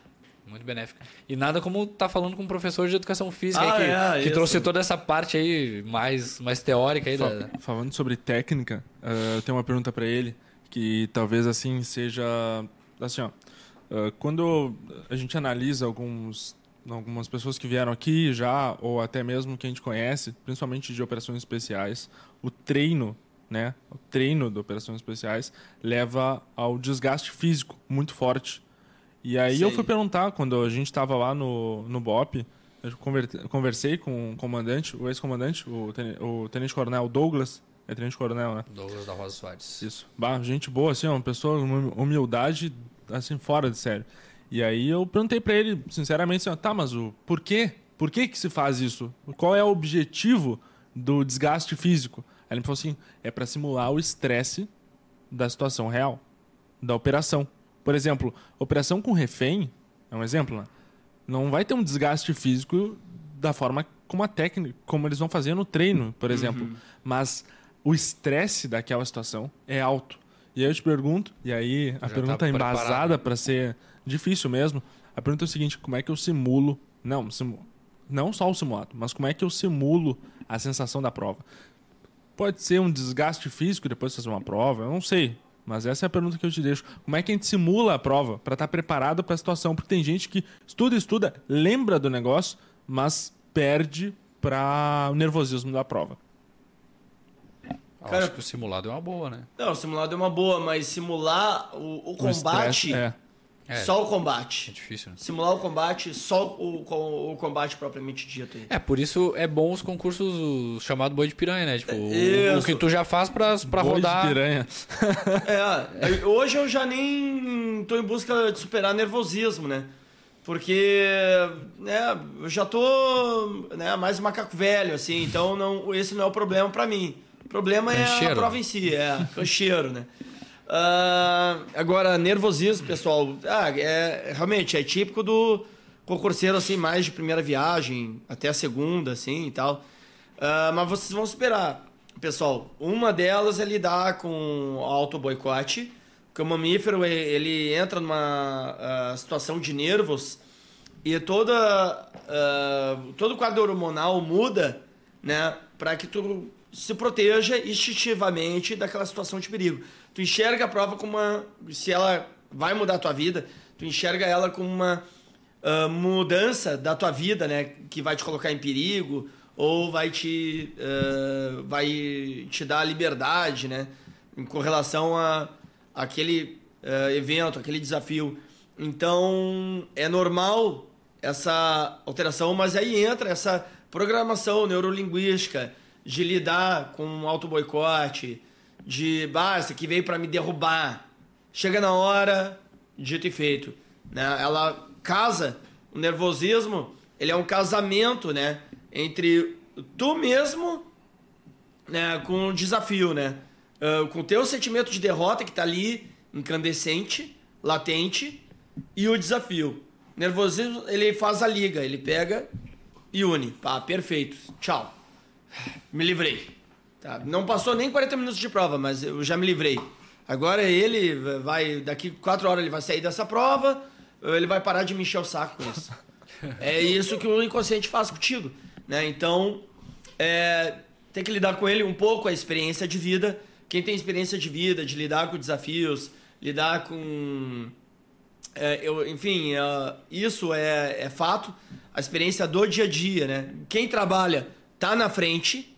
S2: Muito benéfica. E nada como tá falando com um professor de educação física ah, que, é, que trouxe toda essa parte aí mais, mais teórica aí.
S3: da... Falando sobre técnica, uh, eu tenho uma pergunta para ele que talvez assim seja assim, ó. Uh, quando a gente analisa alguns algumas pessoas que vieram aqui já ou até mesmo que a gente conhece, principalmente de operações especiais, o treino né? O treino de operações especiais leva ao desgaste físico muito forte. E aí eu fui perguntar, quando a gente estava lá no, no BOP, eu conversei com o comandante, o ex-comandante, o, o tenente-coronel Douglas, é tenente-coronel, né?
S2: Douglas da Rosa Soares.
S3: Isso. Bah, gente boa, assim, uma pessoa, uma humildade, assim, fora de sério. E aí eu perguntei para ele, sinceramente, assim, tá, mas o por quê? Por que que se faz isso? Qual é o objetivo do desgaste físico? Aí ele me falou assim, é para simular o estresse da situação real, da operação. Por exemplo, operação com refém, é um exemplo, né? não vai ter um desgaste físico da forma como a técnica, como eles vão fazer no treino, por exemplo. Uhum. Mas o estresse daquela situação é alto. E aí eu te pergunto, e aí a Já pergunta tá é embasada para ser difícil mesmo. A pergunta é o seguinte: como é que eu simulo? Não, simulo, não só o simulado, mas como é que eu simulo a sensação da prova? Pode ser um desgaste físico depois de fazer uma prova, eu não sei. Mas essa é a pergunta que eu te deixo. Como é que a gente simula a prova para estar tá preparado para a situação? Porque tem gente que estuda, estuda, lembra do negócio, mas perde para o nervosismo da prova.
S2: Cara, acho que o simulado é uma boa, né?
S1: Não, o simulado é uma boa, mas simular o, o combate. O é. É. Só o combate.
S2: É difícil, né?
S1: Simular o combate, só o, o combate propriamente dito. Aí.
S2: É, por isso é bom os concursos chamado boi de piranha, né? Tipo, o, o, que tu já faz pra, pra boi rodar.
S3: De piranha.
S1: é, hoje eu já nem tô em busca de superar nervosismo, né? Porque né, eu já tô né, mais macaco velho, assim, então não, esse não é o problema para mim. O problema é a prova em si, é cancheiro, né? Uh, agora, nervosismo, pessoal, ah, é, realmente é típico do concurseiro assim, mais de primeira viagem, até a segunda, assim e tal. Uh, mas vocês vão superar, pessoal. Uma delas é lidar com auto boicote, que o mamífero ele entra numa uh, situação de nervos e toda todo o quadro hormonal muda, né, para que tu se proteja instintivamente daquela situação de perigo. Tu enxerga a prova como uma. Se ela vai mudar a tua vida, tu enxerga ela como uma uh, mudança da tua vida, né? Que vai te colocar em perigo ou vai te, uh, vai te dar liberdade, né? Com relação a aquele uh, evento, aquele desafio. Então, é normal essa alteração, mas aí entra essa programação neurolinguística, de lidar com um auto-boicote, de, ah, essa aqui veio para me derrubar. Chega na hora, dito e feito. Né? Ela casa, o nervosismo, ele é um casamento, né? Entre tu mesmo né, com o desafio, né? Uh, com o teu sentimento de derrota que tá ali, incandescente, latente, e o desafio. Nervosismo, ele faz a liga, ele pega e une. Pá, perfeito. Tchau me livrei. Tá? Não passou nem 40 minutos de prova, mas eu já me livrei. Agora ele vai, daqui quatro horas ele vai sair dessa prova, ele vai parar de me encher o saco com isso. é isso que o inconsciente faz contigo. Né? Então, é, tem que lidar com ele um pouco, a experiência de vida. Quem tem experiência de vida, de lidar com desafios, lidar com. É, eu, enfim, é, isso é, é fato. A experiência do dia a dia, né? Quem trabalha tá na frente,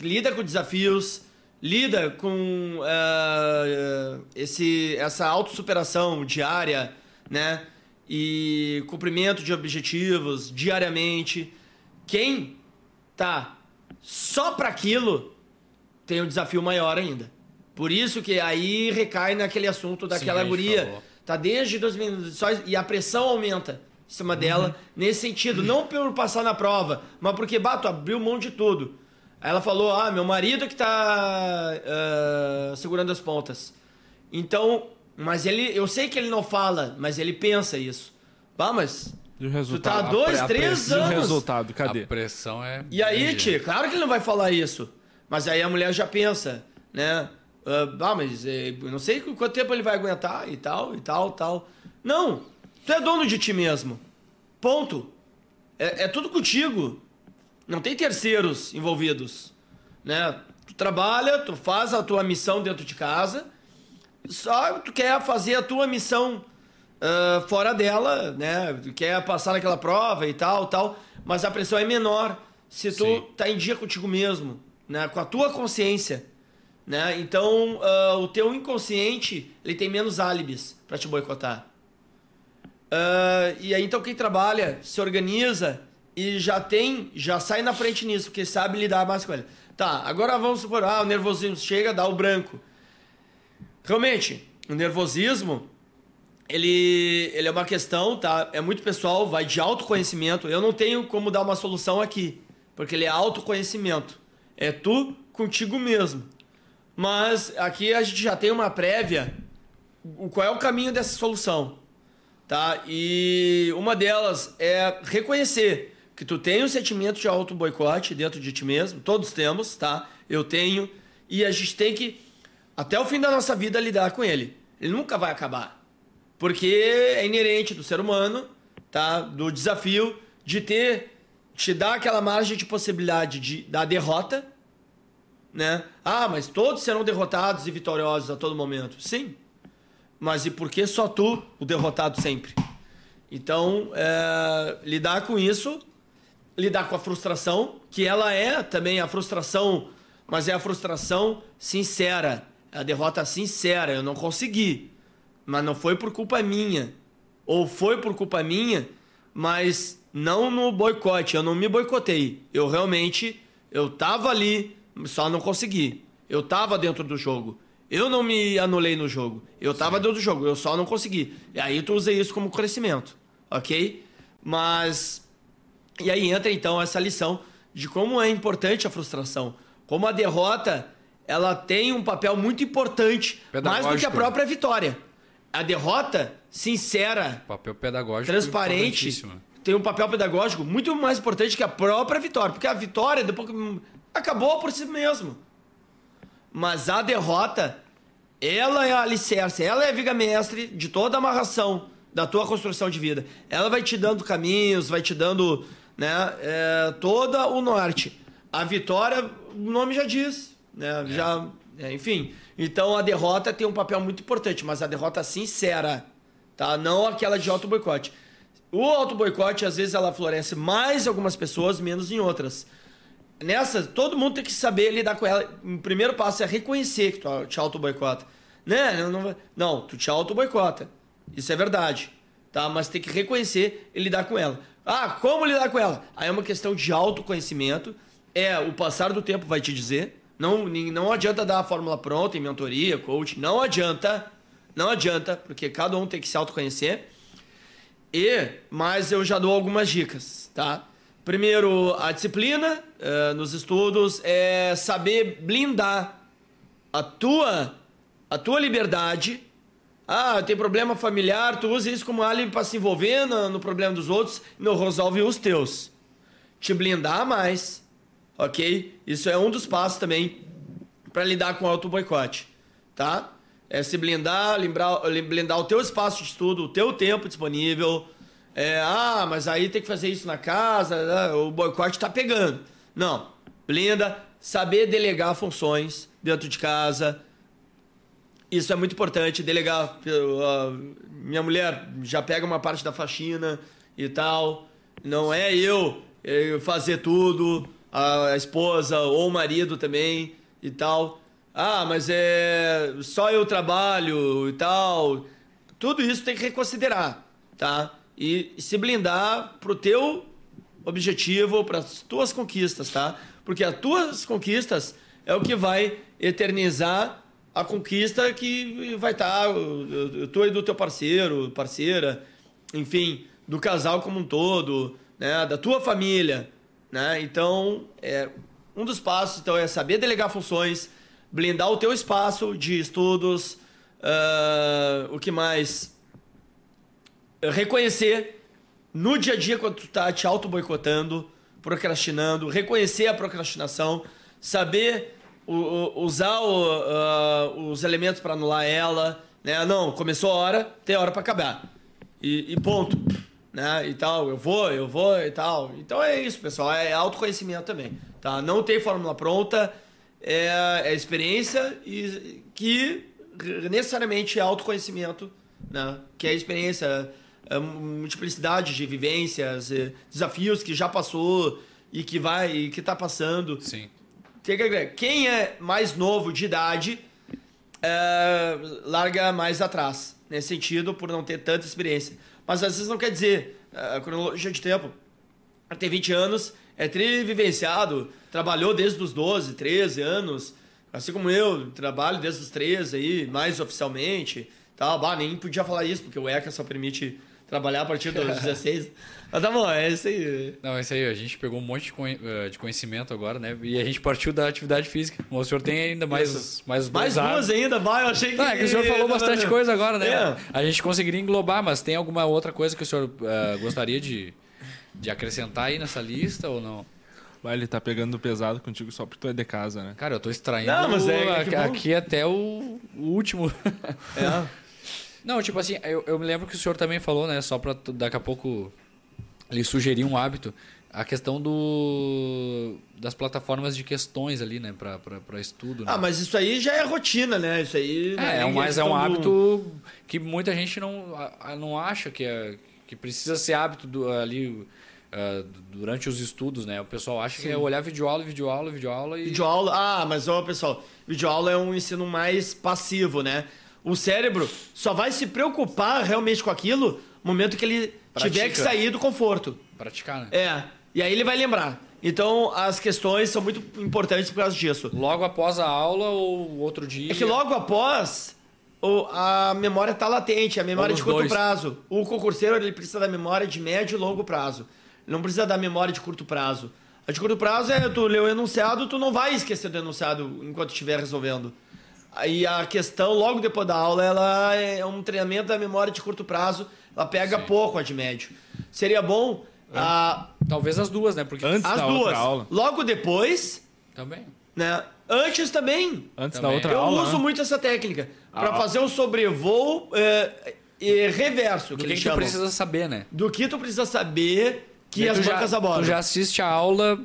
S1: lida com desafios, lida com uh, esse, essa autossuperação diária, né? e cumprimento de objetivos diariamente. Quem tá só para aquilo tem um desafio maior ainda. Por isso que aí recai naquele assunto daquela Sim, guria. Tá desde 2018 e a pressão aumenta em cima uhum. dela nesse sentido. Não por passar na prova, mas porque, bato, abriu mão de tudo. Aí ela falou: Ah, meu marido que tá uh, segurando as pontas. Então, mas ele, eu sei que ele não fala, mas ele pensa isso. Bah, mas
S3: e o resultado?
S1: Tu tá há dois, a três anos.
S3: E o resultado, cadê?
S2: A pressão é.
S1: E aí, Tia, claro que ele não vai falar isso. Mas aí a mulher já pensa, né? Uh, ah, mas eh, eu não sei quanto tempo ele vai aguentar e tal, e tal, tal. Não! Tu é dono de ti mesmo. Ponto. É, é tudo contigo. Não tem terceiros envolvidos. Né? Tu trabalha, tu faz a tua missão dentro de casa. Só tu quer fazer a tua missão uh, fora dela, né? Tu quer passar naquela prova e tal, tal. Mas a pressão é menor se tu Sim. tá em dia contigo mesmo, né? Com a tua consciência. Né? Então, uh, o teu inconsciente ele tem menos álibis para te boicotar. Uh, e aí, então, quem trabalha, se organiza e já tem, já sai na frente nisso, porque sabe lidar mais com ele. Tá, agora vamos supor, ah, o nervosismo chega, dá o branco. Realmente, o nervosismo, ele, ele é uma questão, tá? É muito pessoal, vai de autoconhecimento. Eu não tenho como dar uma solução aqui, porque ele é autoconhecimento. É tu contigo mesmo. Mas aqui a gente já tem uma prévia. Qual é o caminho dessa solução? Tá? E uma delas é reconhecer que tu tem um sentimento de auto-boicote dentro de ti mesmo. Todos temos, tá? Eu tenho. E a gente tem que, até o fim da nossa vida, lidar com ele. Ele nunca vai acabar. Porque é inerente do ser humano, tá? Do desafio de ter, te dar aquela margem de possibilidade de, da derrota né? Ah, mas todos serão derrotados e vitoriosos a todo momento. Sim. Mas e por que só tu, o derrotado sempre? Então, é, lidar com isso, lidar com a frustração, que ela é também a frustração, mas é a frustração sincera, a derrota sincera. Eu não consegui, mas não foi por culpa minha. Ou foi por culpa minha, mas não no boicote. Eu não me boicotei. Eu realmente, eu tava ali, só não consegui. Eu tava dentro do jogo. Eu não me anulei no jogo. Eu tava Sim. dentro do jogo, eu só não consegui. E aí tu usei isso como crescimento, ok? Mas. E aí entra então essa lição de como é importante a frustração. Como a derrota ela tem um papel muito importante, mais do que a própria vitória. A derrota sincera,
S2: papel pedagógico
S1: transparente, tem um papel pedagógico muito mais importante que a própria vitória, porque a vitória depois acabou por si mesmo. Mas a derrota, ela é a alicerce, ela é a viga mestre de toda a amarração da tua construção de vida. Ela vai te dando caminhos, vai te dando né, é, todo o norte. A vitória, o nome já diz, né? É. Já, é, enfim. Então a derrota tem um papel muito importante, mas a derrota sincera, tá? Não aquela de auto boicote. O auto boicote às vezes ela floresce mais em algumas pessoas, menos em outras nessa, todo mundo tem que saber lidar com ela. O primeiro passo é reconhecer que tu te auto-boicota. Né? Não, não, tu te auto-boicota. Isso é verdade. Tá? Mas tem que reconhecer e lidar com ela. Ah, como lidar com ela? Aí é uma questão de autoconhecimento. É, o passar do tempo vai te dizer. Não, não adianta dar a fórmula pronta em mentoria, coach. Não adianta. Não adianta, porque cada um tem que se autoconhecer. E, mas eu já dou algumas dicas, tá? Primeiro, a disciplina uh, nos estudos é saber blindar a tua, a tua liberdade. Ah, tem problema familiar, tu usa isso como álibi para se envolver no, no, problema dos outros não resolve os teus. Te blindar mais, ok? Isso é um dos passos também para lidar com o auto-boicote, tá? É se blindar, blindar, blindar o teu espaço de estudo, o teu tempo disponível, é, ah, mas aí tem que fazer isso na casa, né? o boicote está pegando. Não. Blinda, saber delegar funções dentro de casa. Isso é muito importante, delegar. minha mulher já pega uma parte da faxina e tal. Não é eu fazer tudo, a esposa ou o marido também e tal. Ah, mas é só eu trabalho e tal. Tudo isso tem que reconsiderar tá? E se blindar pro teu objetivo, para as tuas conquistas, tá? Porque as tuas conquistas é o que vai eternizar a conquista que vai estar tá, e do teu parceiro, parceira, enfim, do casal como um todo, né, da tua família, né? Então, é um dos passos então é saber delegar funções, blindar o teu espaço de estudos, uh, o que mais? Reconhecer no dia a dia quando tu tá te auto boicotando, procrastinando, reconhecer a procrastinação, saber o, o, usar o, uh, os elementos para anular ela, né? Não, começou a hora, tem hora para acabar. E, e, ponto. Né? E tal, eu vou, eu vou e tal. Então é isso, pessoal. É autoconhecimento também. Tá? Não tem fórmula pronta, é, é experiência e que necessariamente é autoconhecimento, né? Que é experiência, multiplicidade de vivências, é, desafios que já passou e que vai e que está passando.
S2: Sim.
S1: Quem é mais novo de idade é, larga mais atrás, nesse sentido, por não ter tanta experiência. Mas às vezes não quer dizer, a cronologia de tempo, tem 20 anos, é trivivenciado, trabalhou desde os 12, 13 anos, assim como eu, trabalho desde os 13 aí, mais oficialmente, tal. Bah, nem podia falar isso, porque o ECA só permite trabalhar a partir dos 16. Mas tá bom, é isso aí.
S2: Não, é isso aí. A gente pegou um monte eh, de conhecimento agora, né? E a gente partiu da atividade física. O senhor tem ainda mais Mais,
S1: mais duas ainda, vai. Eu achei que...
S2: Não, é que o senhor falou bastante coisa agora, né? É. A gente conseguiria englobar, mas tem alguma outra coisa que o senhor uh, gostaria de, de acrescentar aí nessa lista ou não?
S3: Vai, ele tá pegando pesado contigo só porque tu é de casa, né?
S2: Cara, eu tô extraindo não, mas é, aqui, aqui até o, o último. É. Não, tipo assim, eu, eu me lembro que o senhor também falou, né? Só pra daqui a pouco lhe sugerir um hábito. A questão do das plataformas de questões ali, né, para estudo. Né?
S1: Ah, mas isso aí já é rotina, né? Isso aí.
S2: É, é mas é um hábito do... que muita gente não, não acha que, é, que precisa ser hábito do, ali uh, durante os estudos, né? O pessoal acha Sim. que é olhar videoaula, videoaula, videoaula e.
S1: Videoaula, ah, mas ó, pessoal, videoaula é um ensino mais passivo, né? O cérebro só vai se preocupar realmente com aquilo no momento que ele Pratica. tiver que sair do conforto.
S2: Praticar, né?
S1: É. E aí ele vai lembrar. Então as questões são muito importantes por causa disso.
S2: Logo após a aula ou outro dia?
S1: É que logo após a memória está latente, a memória de curto dois. prazo. O concurseiro ele precisa da memória de médio e longo prazo. Ele não precisa da memória de curto prazo. A de curto prazo é tu leu o enunciado, tu não vai esquecer do enunciado enquanto estiver resolvendo. Aí a questão, logo depois da aula, ela é um treinamento da memória de curto prazo. Ela pega Sim. pouco a de médio. Seria bom. É. A...
S2: Talvez as duas, né? Porque
S1: Antes as da duas. Outra aula. Logo depois.
S2: Também.
S1: Né? Antes também.
S3: Antes
S1: também.
S3: da outra
S1: Eu
S3: aula.
S1: Eu uso
S3: né?
S1: muito essa técnica. para fazer um sobrevoo é, e reverso.
S2: Do que, que, que tu precisa saber, né?
S1: Do que tu precisa saber que as bancas abordam.
S2: Tu já assiste a aula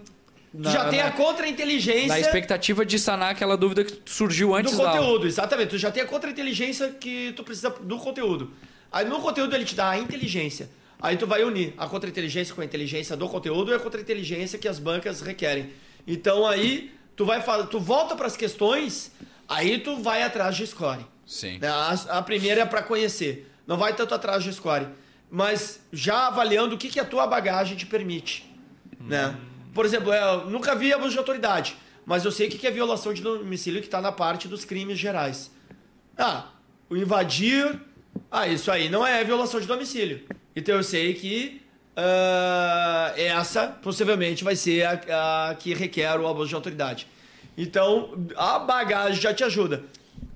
S1: na, tu já tem na, a contra-inteligência.
S2: Na expectativa de sanar aquela dúvida que surgiu antes
S1: do conteúdo, exatamente. Tu já tem a contra-inteligência que tu precisa do conteúdo. Aí no conteúdo ele te dá a inteligência. Aí tu vai unir a contra-inteligência com a inteligência do conteúdo e a contra-inteligência que as bancas requerem. Então aí tu vai tu volta para as questões, aí tu vai atrás de score.
S2: Sim.
S1: A, a primeira é para conhecer. Não vai tanto atrás de score, mas já avaliando o que, que a tua bagagem te permite, hum. né? Por exemplo, eu nunca vi abuso de autoridade, mas eu sei o que é violação de domicílio que está na parte dos crimes gerais. Ah, o invadir. Ah, isso aí não é violação de domicílio. Então eu sei que uh, essa possivelmente vai ser a, a, que requer o abuso de autoridade. Então a bagagem já te ajuda.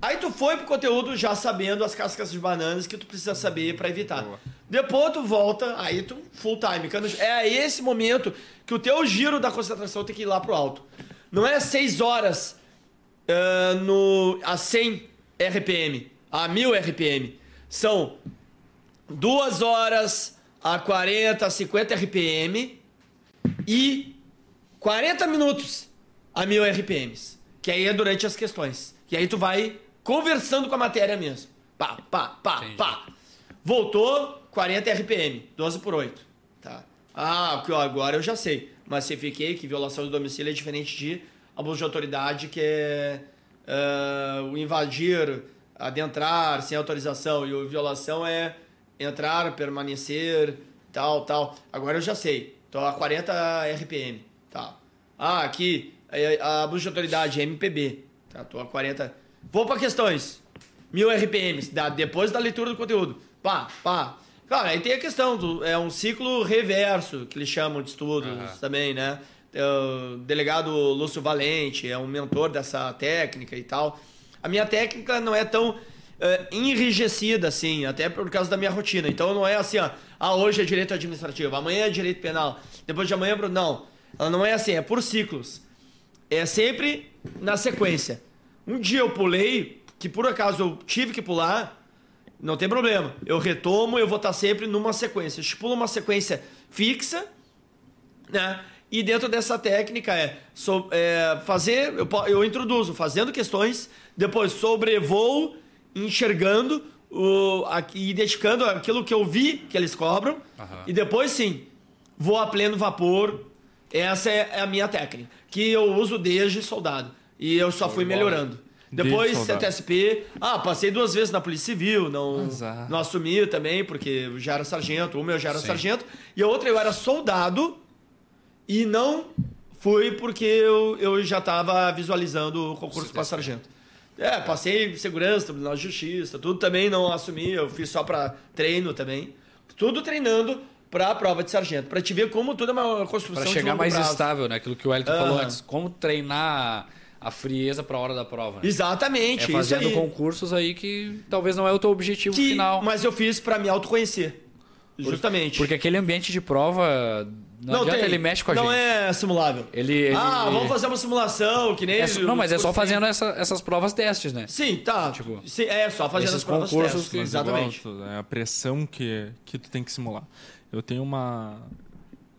S1: Aí tu foi pro conteúdo já sabendo as cascas de bananas que tu precisa saber para evitar. Boa. Depois tu volta, aí tu full time. É esse momento que o teu giro da concentração tem que ir lá pro alto. Não é 6 horas uh, no, a 100 RPM, a 1000 RPM. São 2 horas a 40, 50 RPM e 40 minutos a 1000 RPMs. Que aí é durante as questões. E aí tu vai conversando com a matéria mesmo. Pá, pá, pá, Entendi. pá. Voltou, 40 RPM, 12 por 8. Ah, agora eu já sei. Mas fiquei que violação do domicílio é diferente de abuso de autoridade, que é uh, o invadir, adentrar sem autorização. E a violação é entrar, permanecer, tal, tal. Agora eu já sei. Tô a 40 RPM, tá. Ah, aqui, é, a busca de autoridade, MPB. Tá, a 40. Vou para questões. 1000 RPMs, da, depois da leitura do conteúdo. Pá, pá. Cara, aí tem a questão do. É um ciclo reverso, que eles chamam de estudos uhum. também, né? O delegado Lúcio Valente é um mentor dessa técnica e tal. A minha técnica não é tão uh, enrijecida assim, até por causa da minha rotina. Então não é assim, ó, ah, hoje é direito administrativo, amanhã é direito penal, depois de amanhã. Não. Ela não é assim, é por ciclos. É sempre na sequência. Um dia eu pulei, que por acaso eu tive que pular, não tem problema. Eu retomo, eu vou estar sempre numa sequência. Estipulo uma sequência fixa, né? E dentro dessa técnica é, so, é fazer, eu, eu introduzo fazendo questões, depois sobrevoo, enxergando o, aqui, identificando aquilo que eu vi que eles cobram, uhum. e depois sim, vou a pleno vapor. Essa é a minha técnica, que eu uso desde soldado. E eu só fui melhorando. Depois CTSP. Ah, passei duas vezes na Polícia Civil, não, não assumi também, porque já era sargento. Uma eu já era Sim. sargento. E a outra eu era soldado e não fui porque eu, eu já estava visualizando o concurso para sargento. É, passei segurança, Tribunal de Justiça, tudo também não assumi, eu fiz só para treino também. Tudo treinando para a prova de sargento, para te ver como tudo é uma construção
S2: Para chegar mais prazo. estável, né? Aquilo que o Wellington uhum. falou antes. Como treinar a frieza para a hora da prova.
S1: Né? Exatamente.
S2: É fazendo aí. concursos aí que talvez não é o teu objetivo que, final.
S1: Mas eu fiz para me autoconhecer. Justamente.
S2: Porque aquele ambiente de prova não, não adianta, tem. ele mexe com a
S1: não
S2: gente.
S1: Não é simulável.
S2: Ele, ele,
S1: ah, vamos fazer uma simulação, que nem.
S2: É, não, mas é só fazendo essa, essas provas testes, né?
S1: Sim, tá. Tipo, Sim, é só fazendo as provas testes. Que,
S3: exatamente. é a pressão que, que tu tem que simular. Eu tenho uma.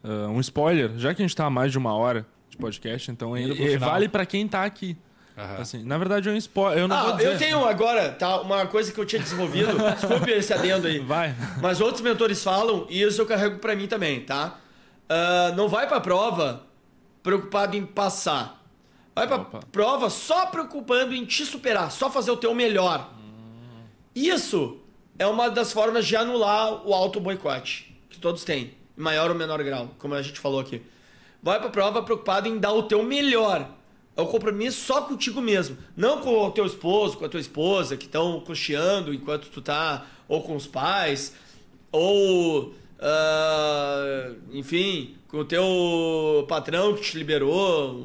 S3: Uh, um spoiler, já que a gente tá há mais de uma hora, de podcast, então e, e vale para quem tá aqui. Uhum. Assim, na verdade, é um spoiler. Eu não
S1: ah,
S3: vou dizer.
S1: eu tenho agora, tá? Uma coisa que eu tinha desenvolvido. desculpe esse adendo aí.
S3: Vai.
S1: Mas outros mentores falam, e isso eu carrego para mim também, tá? Uh, não vai pra prova preocupado em passar. Vai pra Opa. prova só preocupando em te superar, só fazer o teu melhor. Hum. Isso é uma das formas de anular o auto boicote que todos têm, em maior ou menor grau, como a gente falou aqui. Vai pra prova preocupado em dar o teu melhor. É o compromisso só contigo mesmo. Não com o teu esposo, com a tua esposa, que estão custeando enquanto tu tá, ou com os pais, ou. Uh, enfim, com o teu patrão que te liberou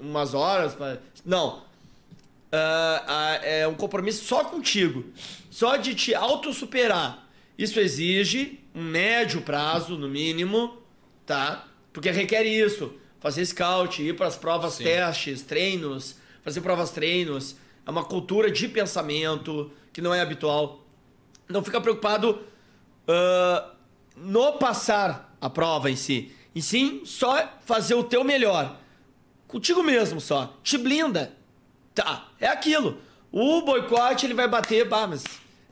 S1: umas horas. Pra... Não. Uh, é um compromisso só contigo. Só de te autossuperar. Isso exige um médio prazo, no mínimo, tá? Porque requer isso. Fazer scout, ir para as provas, Sim. testes, treinos, fazer provas, treinos. É uma cultura de pensamento que não é habitual. Não fica preocupado uh, no passar a prova em si. E sim, só fazer o teu melhor. Contigo mesmo só. Te blinda. Tá, é aquilo. O boicote ele vai bater, bah, mas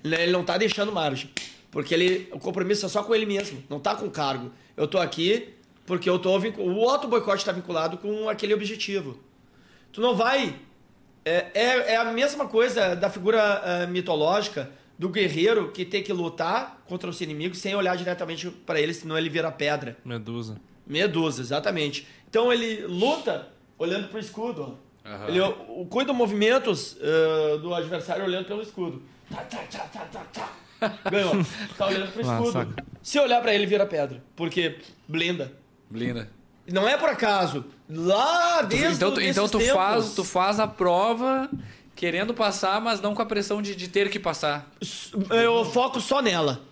S1: ele não tá deixando margem. Porque ele, o compromisso é só com ele mesmo, não tá com cargo. Eu tô aqui porque eu tô o auto boicote está vinculado com aquele objetivo. Tu não vai é, é, é a mesma coisa da figura uh, mitológica do guerreiro que tem que lutar contra os inimigos sem olhar diretamente para ele, senão ele vira pedra.
S3: Medusa.
S1: Medusa, exatamente. Então ele luta olhando para o escudo. Uhum. Ele o, cuida movimentos uh, do adversário olhando pelo escudo. Tá, tá, tá, tá, tá, tá. Ganhou. Tá olhando pro escudo. Se olhar para ele, vira pedra. Porque blinda.
S2: Blinda.
S1: Não é por acaso. Lá desde
S2: Então, tu, então tu, faz, tu faz a prova querendo passar, mas não com a pressão de, de ter que passar.
S1: Eu foco só nela.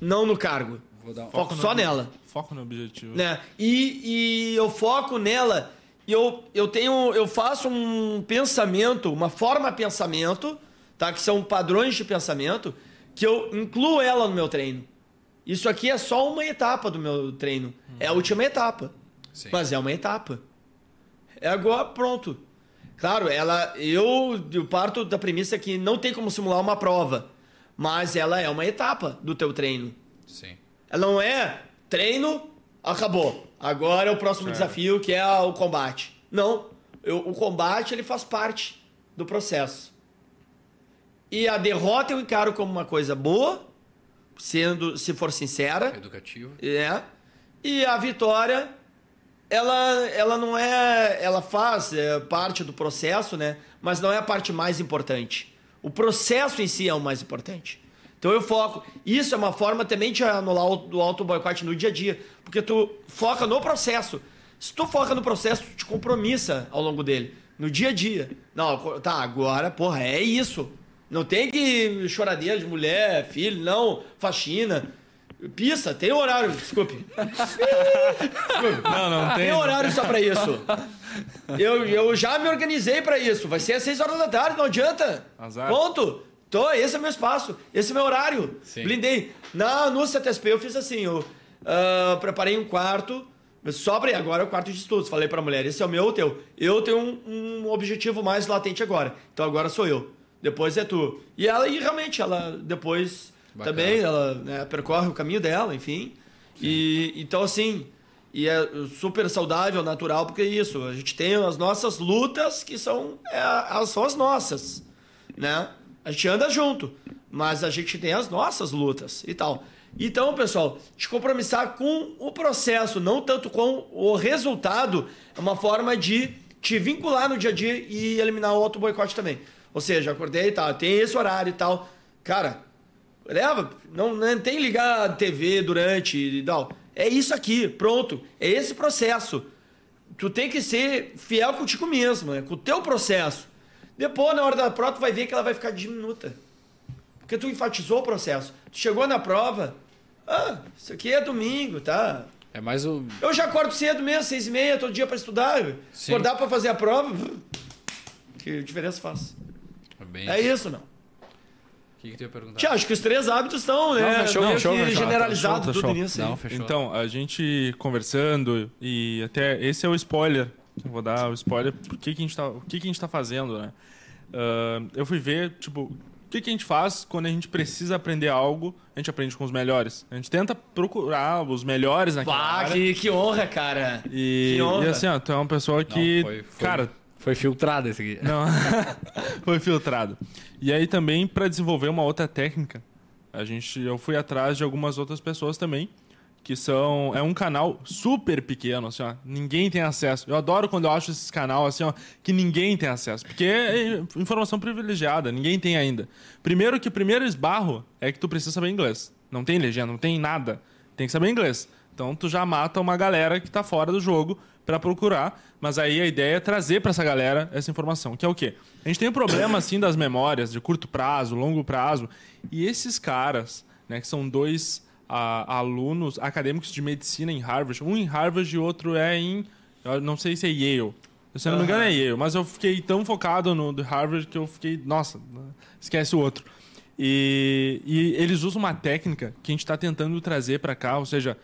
S1: Não no cargo. Um... Foco, foco só nela.
S3: Foco no objetivo.
S1: Né? E, e eu foco nela. E eu, eu tenho. Eu faço um pensamento, uma forma de pensamento, tá? Que são padrões de pensamento que eu incluo ela no meu treino. Isso aqui é só uma etapa do meu treino. Uhum. É a última etapa. Sim. Mas é uma etapa. É agora, pronto. Claro, ela, eu, eu parto da premissa que não tem como simular uma prova, mas ela é uma etapa do teu treino.
S2: Sim.
S1: Ela não é treino, acabou. Agora é o próximo desafio que é o combate. Não, eu, o combate ele faz parte do processo. E a derrota eu encaro como uma coisa boa, sendo, se for sincera.
S2: Educativo.
S1: É. E a Vitória, ela, ela não é. Ela faz é, parte do processo, né? Mas não é a parte mais importante. O processo em si é o mais importante. Então eu foco. Isso é uma forma também de anular o auto boicote no dia a dia. Porque tu foca no processo. Se tu foca no processo, tu te compromissa ao longo dele. No dia a dia. Não, tá, agora, porra, é isso. Não tem que choradeira de mulher, filho, não, faxina. Pista, tem horário, desculpe.
S3: Não, não tem.
S1: Tem horário só pra isso. Eu, eu já me organizei pra isso. Vai ser às 6 horas da tarde, não adianta. Azar. Ponto. Tô, esse é meu espaço, esse é meu horário. Sim. Blindei. Na, no CTSP eu fiz assim, eu uh, preparei um quarto, sobra agora é o quarto de estudos. Falei pra mulher, esse é o meu ou o teu? Eu tenho um, um objetivo mais latente agora. Então agora sou eu. Depois é tu. E ela, e realmente, ela depois Bacana. também, ela né, percorre o caminho dela, enfim. E então assim, e é super saudável, natural, porque é isso. A gente tem as nossas lutas que são, é, são as nossas, né? A gente anda junto, mas a gente tem as nossas lutas e tal. Então, pessoal, te compromissar com o processo, não tanto com o resultado, é uma forma de te vincular no dia a dia e eliminar o auto boicote também. Ou seja, acordei e tal, tem esse horário e tal. Cara, leva, não, não tem ligar a TV durante e tal. É isso aqui, pronto. É esse processo. Tu tem que ser fiel contigo mesmo, né? com o teu processo. Depois, na hora da prova, tu vai ver que ela vai ficar diminuta. Porque tu enfatizou o processo. Tu chegou na prova, ah, isso aqui é domingo, tá?
S2: É mais o.
S1: Eu já acordo cedo mesmo, seis e meia, todo dia para estudar. Sim. Acordar para fazer a prova, que diferença faz? Bem... É isso, não.
S2: O que, que tu ia perguntar?
S1: Tia, acho que os três hábitos estão, né? Não, fechou, fechou, fechou, generalizado fechou, tudo nisso. Não,
S3: fechou. Então, a gente conversando e até esse é o spoiler. Eu vou dar o spoiler por que, que a gente tá, o que, que a gente tá fazendo, né? Uh, eu fui ver, tipo, o que, que a gente faz quando a gente precisa aprender algo, a gente aprende com os melhores. A gente tenta procurar os melhores naquela Pá, área.
S1: Que, que honra, cara.
S3: E,
S1: que honra.
S3: e assim, ó, tu é uma pessoa que, Não, foi, foi. cara,
S2: foi filtrado esse aqui.
S3: Não, foi filtrado. E aí também para desenvolver uma outra técnica, a gente eu fui atrás de algumas outras pessoas também que são é um canal super pequeno assim, ó, ninguém tem acesso. Eu adoro quando eu acho esses canal assim, ó, que ninguém tem acesso, porque é informação privilegiada, ninguém tem ainda. Primeiro que o primeiro esbarro é que tu precisa saber inglês. Não tem legenda, não tem nada. Tem que saber inglês. Então tu já mata uma galera que está fora do jogo para procurar, mas aí a ideia é trazer para essa galera essa informação, que é o quê? A gente tem um problema assim das memórias de curto prazo, longo prazo, e esses caras, né, que são dois a, alunos acadêmicos de medicina em Harvard, um em Harvard e outro é em, não sei se é Yale. Se eu não me engano é Yale, mas eu fiquei tão focado no de Harvard que eu fiquei, nossa, esquece o outro. E, e eles usam uma técnica que a gente está tentando trazer para cá, ou seja,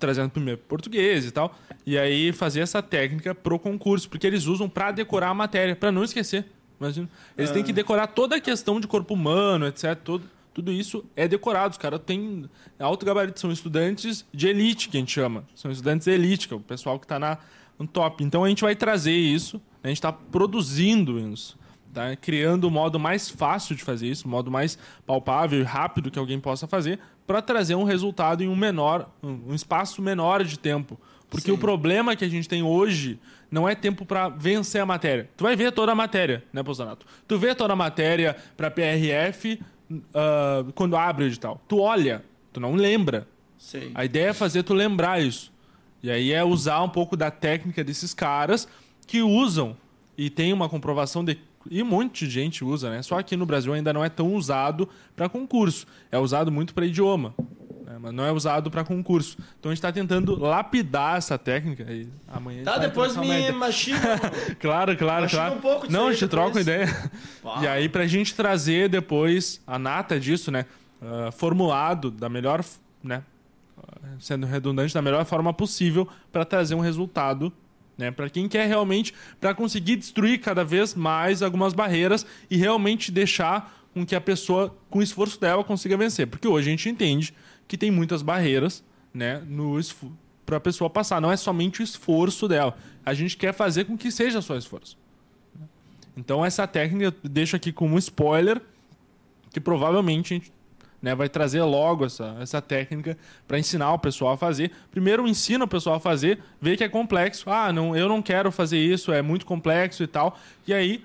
S3: trazendo primeiro português e tal. E aí fazer essa técnica pro concurso, porque eles usam para decorar a matéria, para não esquecer. Imagina. Eles têm que ah. decorar toda a questão de corpo humano, etc. Todo, tudo isso é decorado. Os caras têm alto gabarito, são estudantes de elite, que a gente chama. São estudantes de elite, que é o pessoal que está na, no top. Então a gente vai trazer isso, a gente está produzindo isso. Tá? Criando o um modo mais fácil de fazer isso, um modo mais palpável e rápido que alguém possa fazer, para trazer um resultado em um menor, um espaço menor de tempo. Porque Sim. o problema que a gente tem hoje não é tempo para vencer a matéria. Tu vai ver toda a matéria, né, Bolsonaro? Tu vê toda a matéria para PRF uh, quando abre o edital. Tu olha, tu não lembra. Sim. A ideia é fazer tu lembrar isso. E aí é usar um pouco da técnica desses caras que usam e tem uma comprovação de e um monte de gente usa, né? Só aqui no Brasil ainda não é tão usado para concurso. É usado muito para idioma, né? mas não é usado para concurso. Então a gente está tentando lapidar essa técnica. E amanhã
S1: tá, depois me machina.
S3: claro, claro, machina claro. Um pouco não, a gente troca uma ideia. E aí para a gente trazer depois a nata disso, né? Uh, formulado da melhor, né? sendo redundante da melhor forma possível para trazer um resultado né? Para quem quer realmente para conseguir destruir cada vez mais algumas barreiras e realmente deixar com que a pessoa, com o esforço dela, consiga vencer. Porque hoje a gente entende que tem muitas barreiras, né, no para a pessoa passar. Não é somente o esforço dela. A gente quer fazer com que seja só esforço. Então essa técnica eu deixo aqui como spoiler que provavelmente a gente né? Vai trazer logo essa, essa técnica para ensinar o pessoal a fazer. Primeiro ensina o pessoal a fazer, vê que é complexo. Ah, não, eu não quero fazer isso, é muito complexo e tal. E aí,